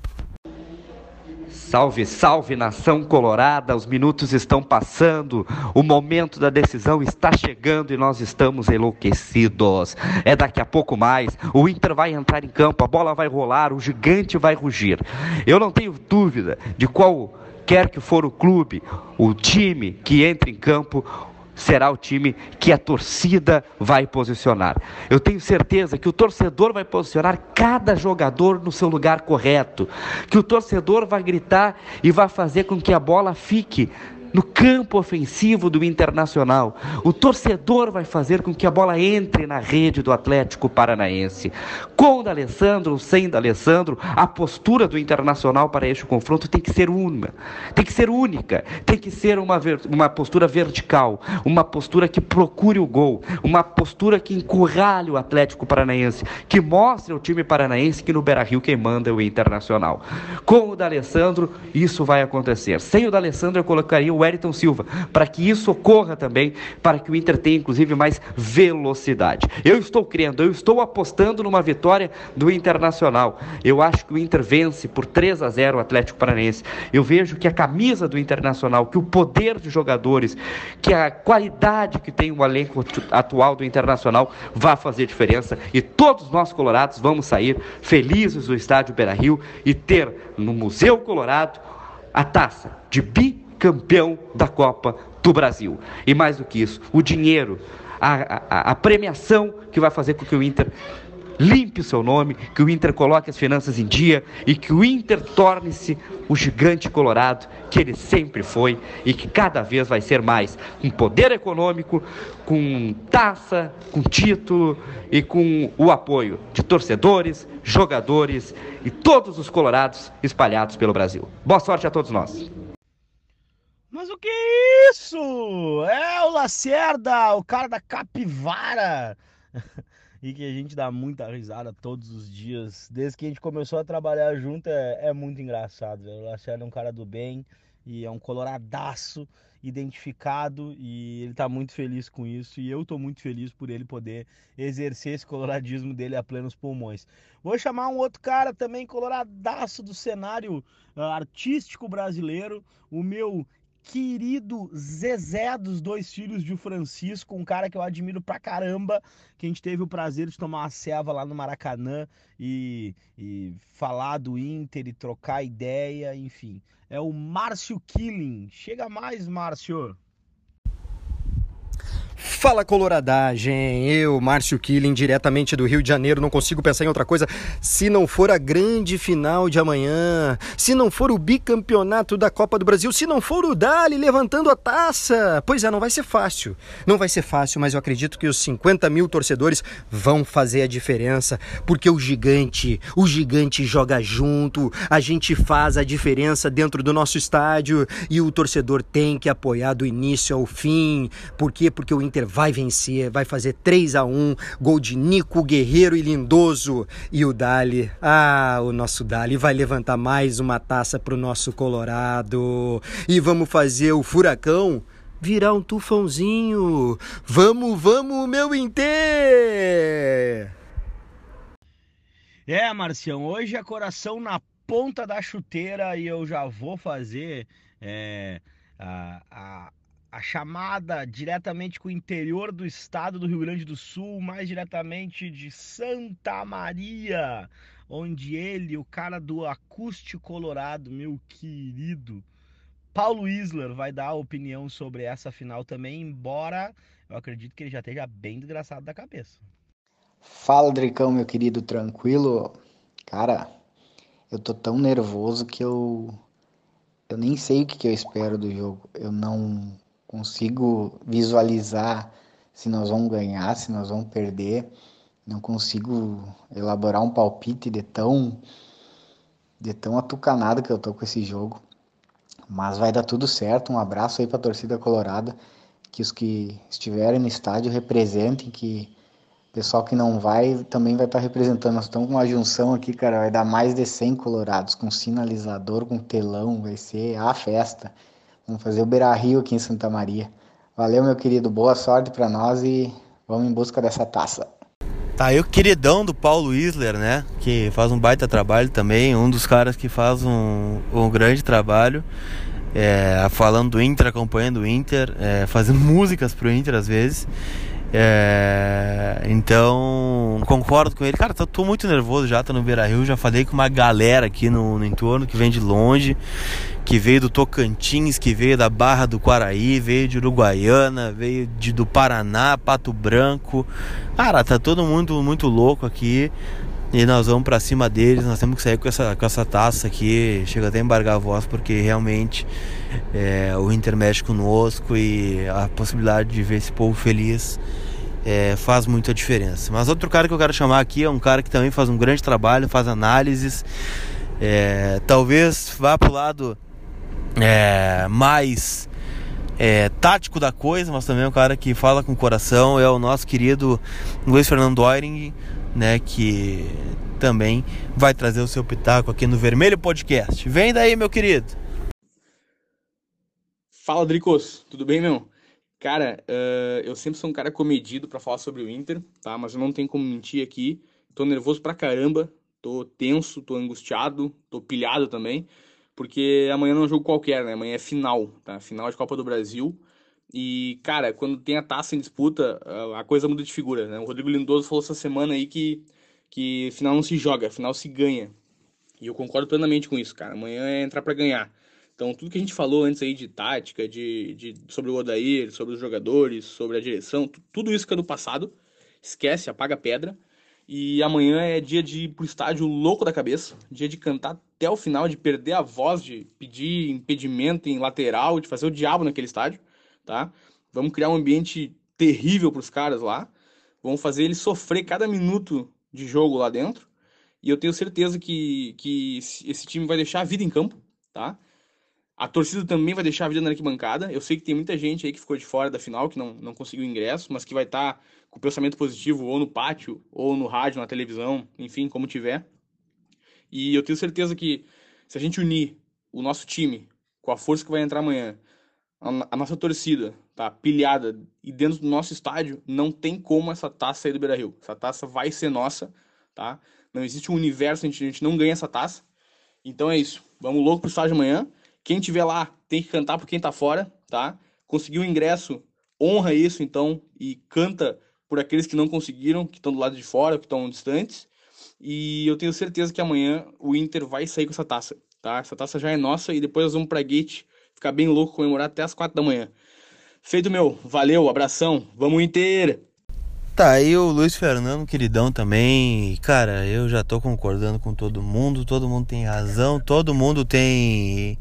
Salve, salve nação colorada, os minutos estão passando, o momento da decisão está chegando e nós estamos enlouquecidos. É daqui a pouco mais, o Inter vai entrar em campo, a bola vai rolar, o gigante vai rugir. Eu não tenho dúvida de qual quer que for o clube, o time que entre em campo, será o time que a torcida vai posicionar. Eu tenho certeza que o torcedor vai posicionar cada jogador no seu lugar correto, que o torcedor vai gritar e vai fazer com que a bola fique no campo ofensivo do Internacional. O torcedor vai fazer com que a bola entre na rede do Atlético Paranaense. Com o D'Alessandro sem D'Alessandro, a postura do Internacional para este confronto tem que ser única, tem que ser única, tem que ser uma, uma postura vertical, uma postura que procure o gol, uma postura que encurralhe o Atlético Paranaense, que mostre ao time paranaense que no Beira-Rio quem manda é o Internacional. Com o D'Alessandro, isso vai acontecer. Sem o D'Alessandro, eu colocaria o Wellington Silva, para que isso ocorra também, para que o Inter tenha inclusive mais velocidade. Eu estou crendo, eu estou apostando numa vitória do Internacional. Eu acho que o Inter vence por 3 a 0 o Atlético Paranaense. Eu vejo que a camisa do Internacional, que o poder de jogadores, que a qualidade que tem o elenco atual do Internacional vai fazer diferença e todos nós colorados vamos sair felizes do estádio Beira-Rio e ter no Museu Colorado a taça de bi campeão da Copa do Brasil. E mais do que isso, o dinheiro, a, a, a premiação que vai fazer com que o Inter limpe o seu nome, que o Inter coloque as finanças em dia e que o Inter torne-se o gigante colorado que ele sempre foi e que cada vez vai ser mais, com poder econômico, com taça, com título e com o apoio de torcedores, jogadores e todos os colorados espalhados pelo Brasil. Boa sorte a todos nós. Mas o que é isso? É o Lacerda, o cara da capivara. <laughs> e que a gente dá muita risada todos os dias. Desde que a gente começou a trabalhar junto, é, é muito engraçado. Velho. O Lacerda é um cara do bem e é um coloradaço identificado e ele tá muito feliz com isso e eu tô muito feliz por ele poder exercer esse coloradismo dele a plenos pulmões. Vou chamar um outro cara também coloradaço do cenário uh, artístico brasileiro, o meu querido Zezé dos dois filhos de Francisco, um cara que eu admiro pra caramba, que a gente teve o prazer de tomar uma ceva lá no Maracanã e, e falar do Inter e trocar ideia, enfim. É o Márcio Killing. Chega mais, Márcio. Fala coloradagem, eu, Márcio Killing, diretamente do Rio de Janeiro, não consigo pensar em outra coisa se não for a grande final de amanhã, se não for o bicampeonato da Copa do Brasil, se não for o Dali levantando a taça. Pois é, não vai ser fácil, não vai ser fácil, mas eu acredito que os 50 mil torcedores vão fazer a diferença, porque o gigante, o gigante joga junto, a gente faz a diferença dentro do nosso estádio. E o torcedor tem que apoiar do início ao fim. Por quê? Porque o Inter vai vencer, vai fazer 3 a 1 gol de Nico, Guerreiro e Lindoso. E o Dali, ah, o nosso Dali vai levantar mais uma taça pro nosso Colorado. E vamos fazer o Furacão virar um tufãozinho. Vamos, vamos, meu Inter! É, Marcião, hoje é coração na ponta da chuteira e eu já vou fazer é, a, a, a chamada diretamente com o interior do estado do Rio Grande do Sul, mais diretamente de Santa Maria, onde ele, o cara do acústico colorado, meu querido Paulo Isler, vai dar a opinião sobre essa final também, embora eu acredito que ele já esteja bem desgraçado da cabeça. Fala, Dricão, meu querido, tranquilo? Cara, eu tô tão nervoso que eu eu nem sei o que, que eu espero do jogo. Eu não consigo visualizar se nós vamos ganhar, se nós vamos perder. Não consigo elaborar um palpite de tão de tão atucanado que eu tô com esse jogo. Mas vai dar tudo certo. Um abraço aí para a torcida colorada, que os que estiverem no estádio representem, que o pessoal que não vai também vai estar tá representando. Nós estamos com uma junção aqui, cara, vai dar mais de 100 colorados, com sinalizador, com telão, vai ser a festa. Vamos fazer o Beira Rio aqui em Santa Maria. Valeu, meu querido. Boa sorte para nós e vamos em busca dessa taça. Tá aí o queridão do Paulo Isler, né? Que faz um baita trabalho também. Um dos caras que faz um, um grande trabalho. É, falando do Inter, acompanhando o Inter, é, fazendo <laughs> músicas pro Inter às vezes. É, então, concordo com ele. Cara, tô, tô, muito nervoso já, tô no Beira Rio. Já falei com uma galera aqui no, no, entorno que vem de longe, que veio do Tocantins, que veio da Barra do Quaraí, veio de Uruguaiana, veio de, do Paraná, Pato Branco. Cara, tá todo mundo muito louco aqui. E nós vamos para cima deles, nós temos que sair com essa, com essa taça aqui. Chega até a embargar a voz, porque realmente é, o Inter mexe conosco e a possibilidade de ver esse povo feliz é, faz muita diferença. Mas outro cara que eu quero chamar aqui é um cara que também faz um grande trabalho, faz análises. É, talvez vá para o lado é, mais é, tático da coisa, mas também é um cara que fala com o coração. É o nosso querido Luiz Fernando Oiring né, que também vai trazer o seu pitaco aqui no Vermelho Podcast. Vem daí, meu querido. Fala, Dricos, tudo bem, meu? Cara, uh, eu sempre sou um cara comedido para falar sobre o Inter, tá? Mas eu não tenho como mentir aqui. Tô nervoso pra caramba, tô tenso, tô angustiado, tô pilhado também, porque amanhã não é um jogo qualquer, né? Amanhã é final, tá? Final de Copa do Brasil. E, cara, quando tem a taça em disputa, a coisa muda de figura, né? O Rodrigo Lindoso falou essa semana aí que, que final não se joga, final se ganha. E eu concordo plenamente com isso, cara. Amanhã é entrar para ganhar. Então, tudo que a gente falou antes aí de tática, de, de, sobre o Odair, sobre os jogadores, sobre a direção, tudo isso que é do passado, esquece, apaga a pedra. E amanhã é dia de ir pro estádio louco da cabeça, dia de cantar até o final, de perder a voz, de pedir impedimento em lateral, de fazer o diabo naquele estádio tá? Vamos criar um ambiente terrível para os caras lá. Vamos fazer eles sofrer cada minuto de jogo lá dentro. E eu tenho certeza que, que esse time vai deixar a vida em campo, tá? A torcida também vai deixar a vida na arquibancada. Eu sei que tem muita gente aí que ficou de fora da final, que não, não conseguiu ingresso, mas que vai estar tá com o pensamento positivo ou no pátio, ou no rádio, na televisão, enfim, como tiver. E eu tenho certeza que se a gente unir o nosso time com a força que vai entrar amanhã, a nossa torcida tá pilhada e dentro do nosso estádio, não tem como essa taça sair do Beira Rio. Essa taça vai ser nossa, tá? Não existe um universo, gente, a gente não ganha essa taça. Então é isso. Vamos louco pro estádio amanhã. Quem tiver lá tem que cantar por quem tá fora, tá? Conseguiu o ingresso, honra isso então e canta por aqueles que não conseguiram, que estão do lado de fora, que estão distantes. E eu tenho certeza que amanhã o Inter vai sair com essa taça, tá? Essa taça já é nossa e depois nós vamos pra Gate ficar bem louco, comemorar até as quatro da manhã. Feito, meu. Valeu, abração. Vamos Inter! Tá aí o Luiz Fernando, queridão também. Cara, eu já tô concordando com todo mundo. Todo mundo tem razão. Todo mundo tem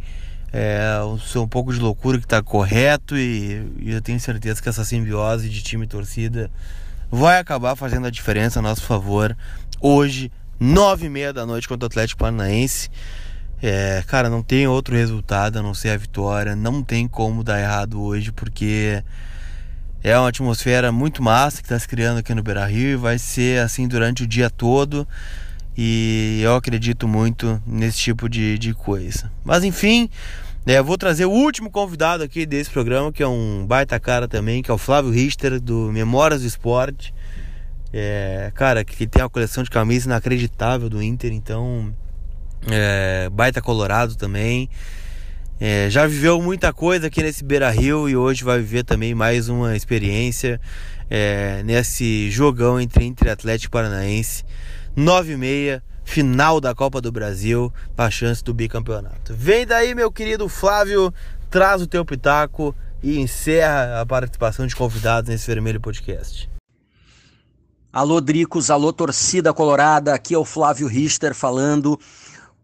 é, o seu um pouco de loucura que tá correto. E, e eu tenho certeza que essa simbiose de time e torcida vai acabar fazendo a diferença a nosso favor. Hoje, nove e meia da noite contra o Atlético Paranaense. É, cara, não tem outro resultado a não ser a vitória. Não tem como dar errado hoje, porque é uma atmosfera muito massa que está se criando aqui no Beira Rio e vai ser assim durante o dia todo. E eu acredito muito nesse tipo de, de coisa. Mas enfim, é, vou trazer o último convidado aqui desse programa, que é um baita cara também, que é o Flávio Richter, do Memórias do Esporte. É, cara, que tem uma coleção de camisas inacreditável do Inter, então. É, baita colorado também. É, já viveu muita coisa aqui nesse Beira Rio e hoje vai viver também mais uma experiência é, nesse jogão entre Inter e Atlético Paranaense. 9 e meia, final da Copa do Brasil, a chance do bicampeonato. Vem daí, meu querido Flávio, traz o teu pitaco e encerra a participação de convidados nesse Vermelho Podcast. Alô, Dricos, alô, torcida colorada, aqui é o Flávio Richter falando,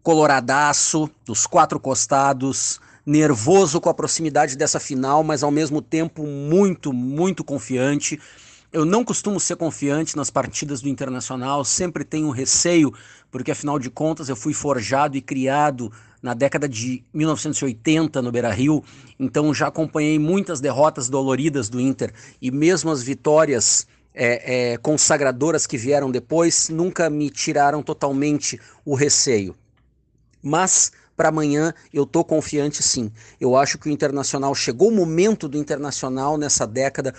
coloradaço, dos quatro costados, nervoso com a proximidade dessa final, mas ao mesmo tempo muito, muito confiante. Eu não costumo ser confiante nas partidas do Internacional, sempre tenho receio, porque afinal de contas eu fui forjado e criado na década de 1980 no Beira-Rio, então já acompanhei muitas derrotas doloridas do Inter e mesmo as vitórias é, é, consagradoras que vieram depois nunca me tiraram totalmente o receio. Mas para amanhã eu tô confiante sim. Eu acho que o Internacional chegou o momento do Internacional nessa década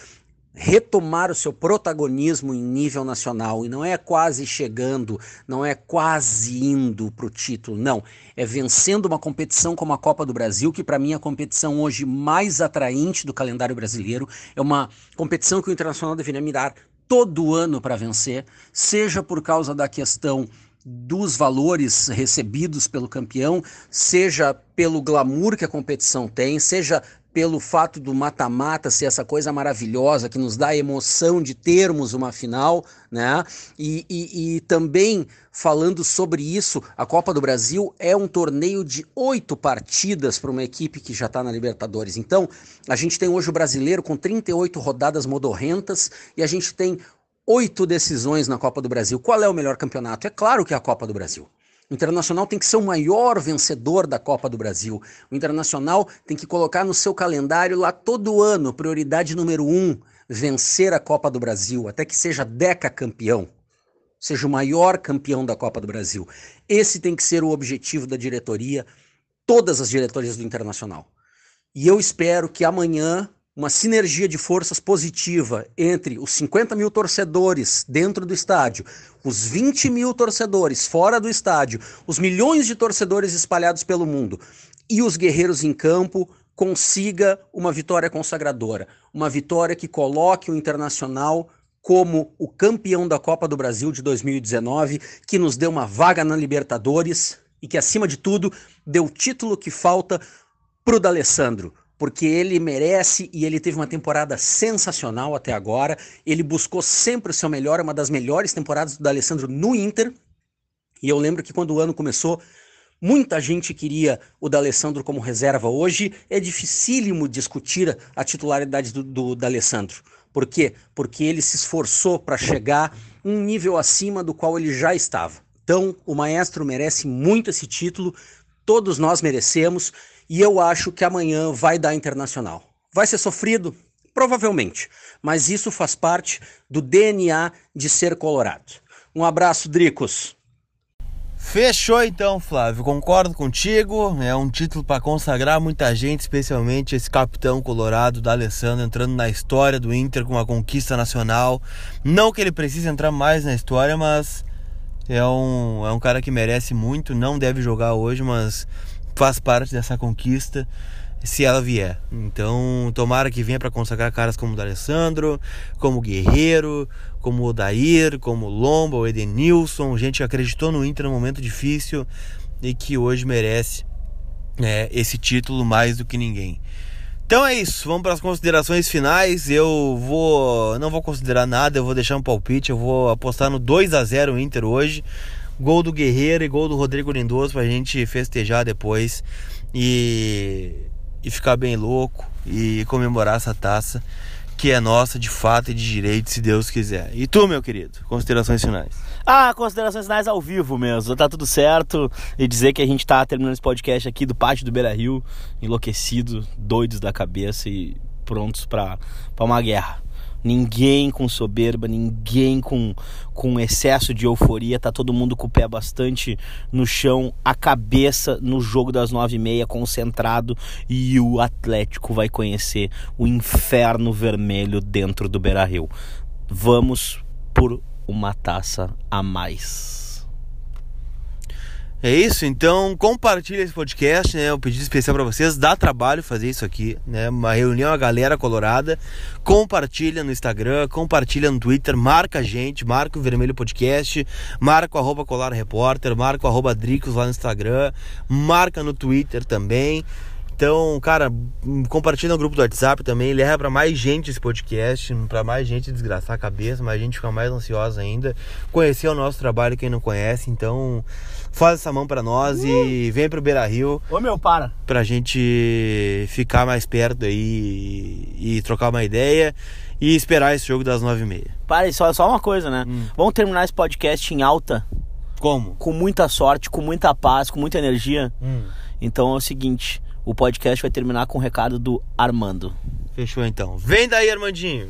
retomar o seu protagonismo em nível nacional e não é quase chegando, não é quase indo para o título, não. É vencendo uma competição como a Copa do Brasil, que para mim é a competição hoje mais atraente do calendário brasileiro. É uma competição que o Internacional deveria mirar todo ano para vencer, seja por causa da questão dos valores recebidos pelo campeão, seja pelo glamour que a competição tem, seja pelo fato do mata-mata ser essa coisa maravilhosa que nos dá a emoção de termos uma final, né? E, e, e, também falando sobre isso, a Copa do Brasil é um torneio de oito partidas para uma equipe que já está na Libertadores. Então, a gente tem hoje o brasileiro com 38 rodadas modorrentas e a gente tem oito decisões na Copa do Brasil. Qual é o melhor campeonato? É claro que é a Copa do Brasil. O Internacional tem que ser o maior vencedor da Copa do Brasil. O Internacional tem que colocar no seu calendário lá todo ano, prioridade número um, vencer a Copa do Brasil, até que seja deca campeão, seja o maior campeão da Copa do Brasil. Esse tem que ser o objetivo da diretoria, todas as diretorias do Internacional. E eu espero que amanhã uma sinergia de forças positiva entre os 50 mil torcedores dentro do estádio, os 20 mil torcedores fora do estádio, os milhões de torcedores espalhados pelo mundo e os guerreiros em campo consiga uma vitória consagradora, uma vitória que coloque o Internacional como o campeão da Copa do Brasil de 2019, que nos deu uma vaga na Libertadores e que, acima de tudo, deu o título que falta para o D'Alessandro, porque ele merece e ele teve uma temporada sensacional até agora. Ele buscou sempre o seu melhor, uma das melhores temporadas do Alessandro no Inter. E eu lembro que quando o ano começou, muita gente queria o D'Alessandro como reserva. Hoje é dificílimo discutir a titularidade do, do D'Alessandro. Por quê? Porque ele se esforçou para chegar um nível acima do qual ele já estava. Então, o maestro merece muito esse título, todos nós merecemos e eu acho que amanhã vai dar internacional. Vai ser sofrido? Provavelmente. Mas isso faz parte do DNA de ser colorado. Um abraço, Dricos. Fechou então, Flávio. Concordo contigo. É um título para consagrar muita gente, especialmente esse capitão colorado da Alessandro entrando na história do Inter com uma conquista nacional. Não que ele precise entrar mais na história, mas é um, é um cara que merece muito. Não deve jogar hoje, mas faz parte dessa conquista se ela vier. Então, tomara que venha para consagrar caras como o D'Alessandro, como o Guerreiro, como o Odair, como o Lomba, o Edenilson, gente que acreditou no Inter no momento difícil e que hoje merece é, esse título mais do que ninguém. Então é isso, vamos para as considerações finais. Eu vou não vou considerar nada, eu vou deixar um palpite, eu vou apostar no 2 a 0 Inter hoje. Gol do Guerreiro e gol do Rodrigo Lindoso pra gente festejar depois e e ficar bem louco e comemorar essa taça que é nossa de fato e de direito, se Deus quiser. E tu, meu querido, considerações finais. Ah, considerações finais ao vivo mesmo. Tá tudo certo. E dizer que a gente tá terminando esse podcast aqui do pátio do Beira Rio, enlouquecido, doidos da cabeça e prontos para uma guerra. Ninguém com soberba, ninguém com, com excesso de euforia, tá todo mundo com o pé bastante no chão, a cabeça no jogo das nove e meia, concentrado, e o Atlético vai conhecer o inferno vermelho dentro do Beira Rio. Vamos por uma taça a mais. É isso, então compartilha esse podcast, né? Um pedido especial para vocês, dá trabalho fazer isso aqui, né? Uma reunião a galera colorada. Compartilha no Instagram, compartilha no Twitter, marca a gente, marca o Vermelho Podcast, marca o arroba Colar Repórter, marca o arroba Dricos lá no Instagram, marca no Twitter também. Então, cara, compartilha no grupo do WhatsApp também, leva para mais gente esse podcast, para mais gente desgraçar a cabeça, mais gente ficar mais ansiosa ainda, conhecer o nosso trabalho quem não conhece, então faz essa mão para nós uh! e vem pro Beira Rio. Ô meu, para. Pra gente ficar mais perto aí e, e trocar uma ideia e esperar esse jogo das nove e meia. Para, só, só uma coisa, né? Hum. Vamos terminar esse podcast em alta. Como? Com muita sorte, com muita paz, com muita energia. Hum. Então é o seguinte, o podcast vai terminar com o recado do Armando. Fechou então. Vem daí, Armandinho.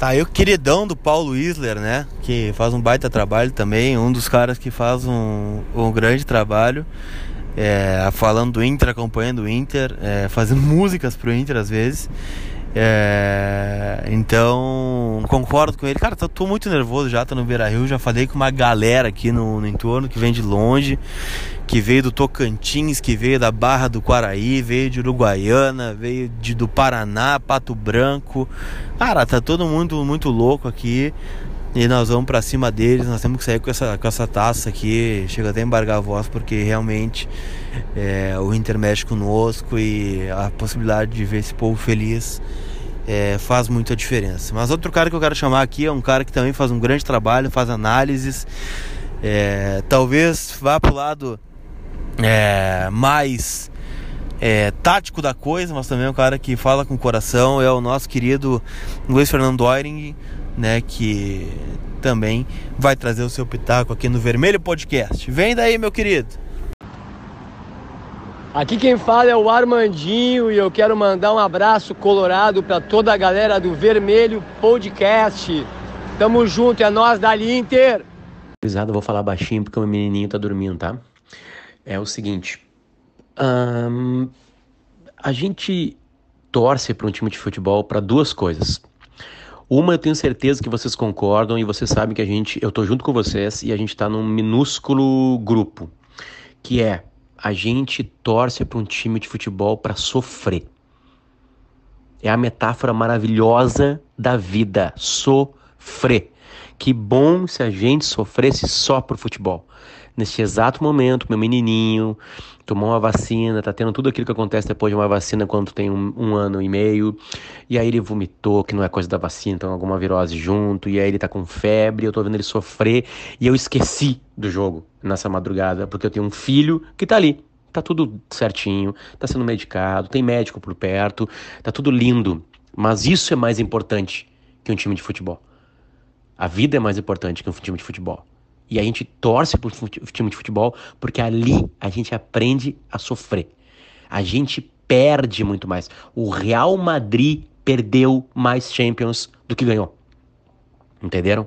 Tá aí o queridão do Paulo Isler, né? Que faz um baita trabalho também, um dos caras que faz um, um grande trabalho. É, falando do Inter, acompanhando o Inter, é, fazendo <laughs> músicas pro Inter às vezes. É, então, concordo com ele. Cara, tô, tô, muito nervoso já, tô no Beira Rio. Já falei com uma galera aqui no, no, entorno que vem de longe, que veio do Tocantins, que veio da Barra do Quaraí, veio de Uruguaiana, veio de, do Paraná, Pato Branco. Cara, tá todo mundo muito louco aqui. E nós vamos para cima deles, nós temos que sair com essa, com essa taça aqui. Chega até a embargar a voz, porque realmente é, o Inter mexe conosco e a possibilidade de ver esse povo feliz é, faz muita diferença. Mas outro cara que eu quero chamar aqui é um cara que também faz um grande trabalho, faz análises. É, talvez vá para o lado é, mais é, tático da coisa, mas também é um cara que fala com o coração. É o nosso querido Luiz Fernando Oiring né, que também vai trazer o seu pitaco aqui no Vermelho Podcast. Vem daí, meu querido. Aqui quem fala é o Armandinho e eu quero mandar um abraço colorado para toda a galera do Vermelho Podcast. Tamo junto, é nós da Inter. Gurizada, vou falar baixinho porque o menininho tá dormindo, tá? É o seguinte, hum, a gente torce para um time de futebol para duas coisas. Uma eu tenho certeza que vocês concordam e vocês sabem que a gente, eu tô junto com vocês e a gente tá num minúsculo grupo, que é a gente torce para um time de futebol para sofrer. É a metáfora maravilhosa da vida, sofrer. Que bom se a gente sofresse só por futebol. Neste exato momento, meu menininho tomou uma vacina, tá tendo tudo aquilo que acontece depois de uma vacina quando tem um, um, ano e meio. E aí ele vomitou, que não é coisa da vacina, então alguma virose junto. E aí ele tá com febre, eu tô vendo ele sofrer. E eu esqueci do jogo nessa madrugada, porque eu tenho um filho que tá ali. Tá tudo certinho, tá sendo medicado, tem médico por perto, tá tudo lindo. Mas isso é mais importante que um time de futebol. A vida é mais importante que um time de futebol. E a gente torce por time de futebol porque ali a gente aprende a sofrer. A gente perde muito mais. O Real Madrid perdeu mais Champions do que ganhou. Entenderam?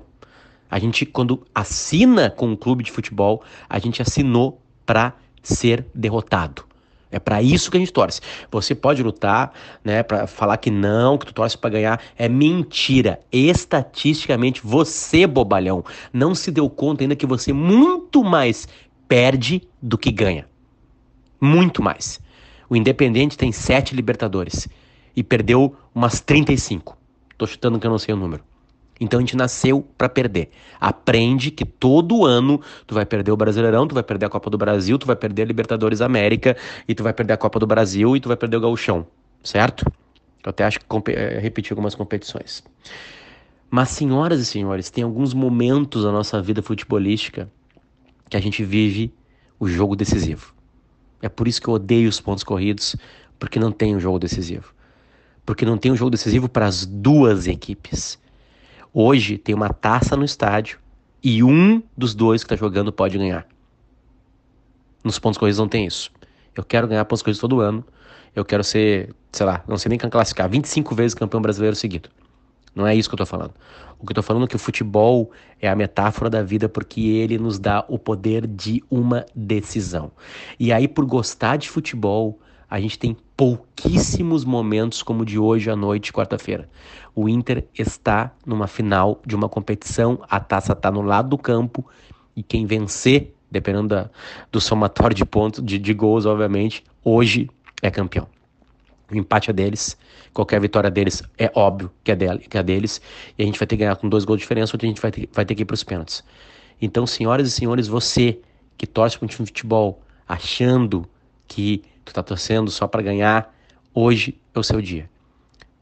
A gente, quando assina com um clube de futebol, a gente assinou para ser derrotado. É para isso que a gente torce. Você pode lutar, né, para falar que não, que tu torce para ganhar, é mentira. Estatisticamente, você, bobalhão, não se deu conta ainda que você muito mais perde do que ganha. Muito mais. O Independente tem sete Libertadores e perdeu umas 35. Tô chutando que eu não sei o número. Então a gente nasceu para perder. Aprende que todo ano tu vai perder o Brasileirão, tu vai perder a Copa do Brasil, tu vai perder a Libertadores América e tu vai perder a Copa do Brasil e tu vai perder o Gauchão, certo? Eu até acho que é, repetir algumas competições. Mas, senhoras e senhores, tem alguns momentos da nossa vida futebolística que a gente vive o jogo decisivo. É por isso que eu odeio os pontos corridos, porque não tem um jogo decisivo. Porque não tem um jogo decisivo para as duas equipes. Hoje tem uma taça no estádio e um dos dois que está jogando pode ganhar. Nos pontos corridos não tem isso. Eu quero ganhar pontos corridos todo ano. Eu quero ser, sei lá, não sei nem quem classificar, 25 vezes campeão brasileiro seguido. Não é isso que eu tô falando. O que eu tô falando é que o futebol é a metáfora da vida porque ele nos dá o poder de uma decisão. E aí, por gostar de futebol, a gente tem pouquíssimos momentos como o de hoje à noite, quarta-feira. O Inter está numa final de uma competição, a taça está no lado do campo e quem vencer, dependendo da, do somatório de pontos, de, de gols, obviamente, hoje é campeão. O empate é deles, qualquer vitória deles é óbvio que é, dele, que é deles, e a gente vai ter que ganhar com dois gols de diferença, ou a gente vai ter, vai ter que ir para os pênaltis. Então, senhoras e senhores, você que torce para um time de futebol achando que tu tá torcendo só para ganhar, hoje é o seu dia.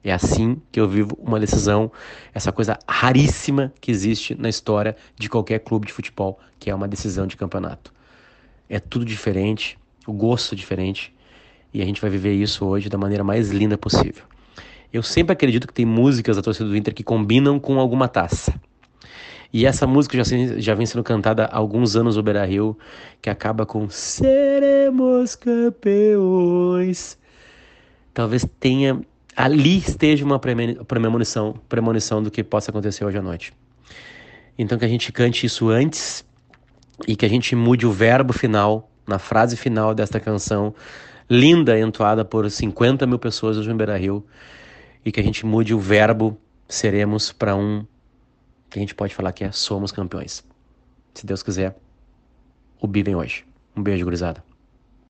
É assim que eu vivo uma decisão, essa coisa raríssima que existe na história de qualquer clube de futebol, que é uma decisão de campeonato. É tudo diferente, o gosto é diferente, e a gente vai viver isso hoje da maneira mais linda possível. Eu sempre acredito que tem músicas da torcida do Inter que combinam com alguma taça. E essa música já, já vem sendo cantada há alguns anos no Beira Rio, que acaba com Seremos campeões. Talvez tenha. Ali esteja uma premonição, premonição do que possa acontecer hoje à noite. Então que a gente cante isso antes e que a gente mude o verbo final, na frase final desta canção, linda entoada por 50 mil pessoas no Beira Rio e que a gente mude o verbo seremos para um que a gente pode falar que é somos campeões. Se Deus quiser, o Bi vem hoje. Um beijo, gurizada.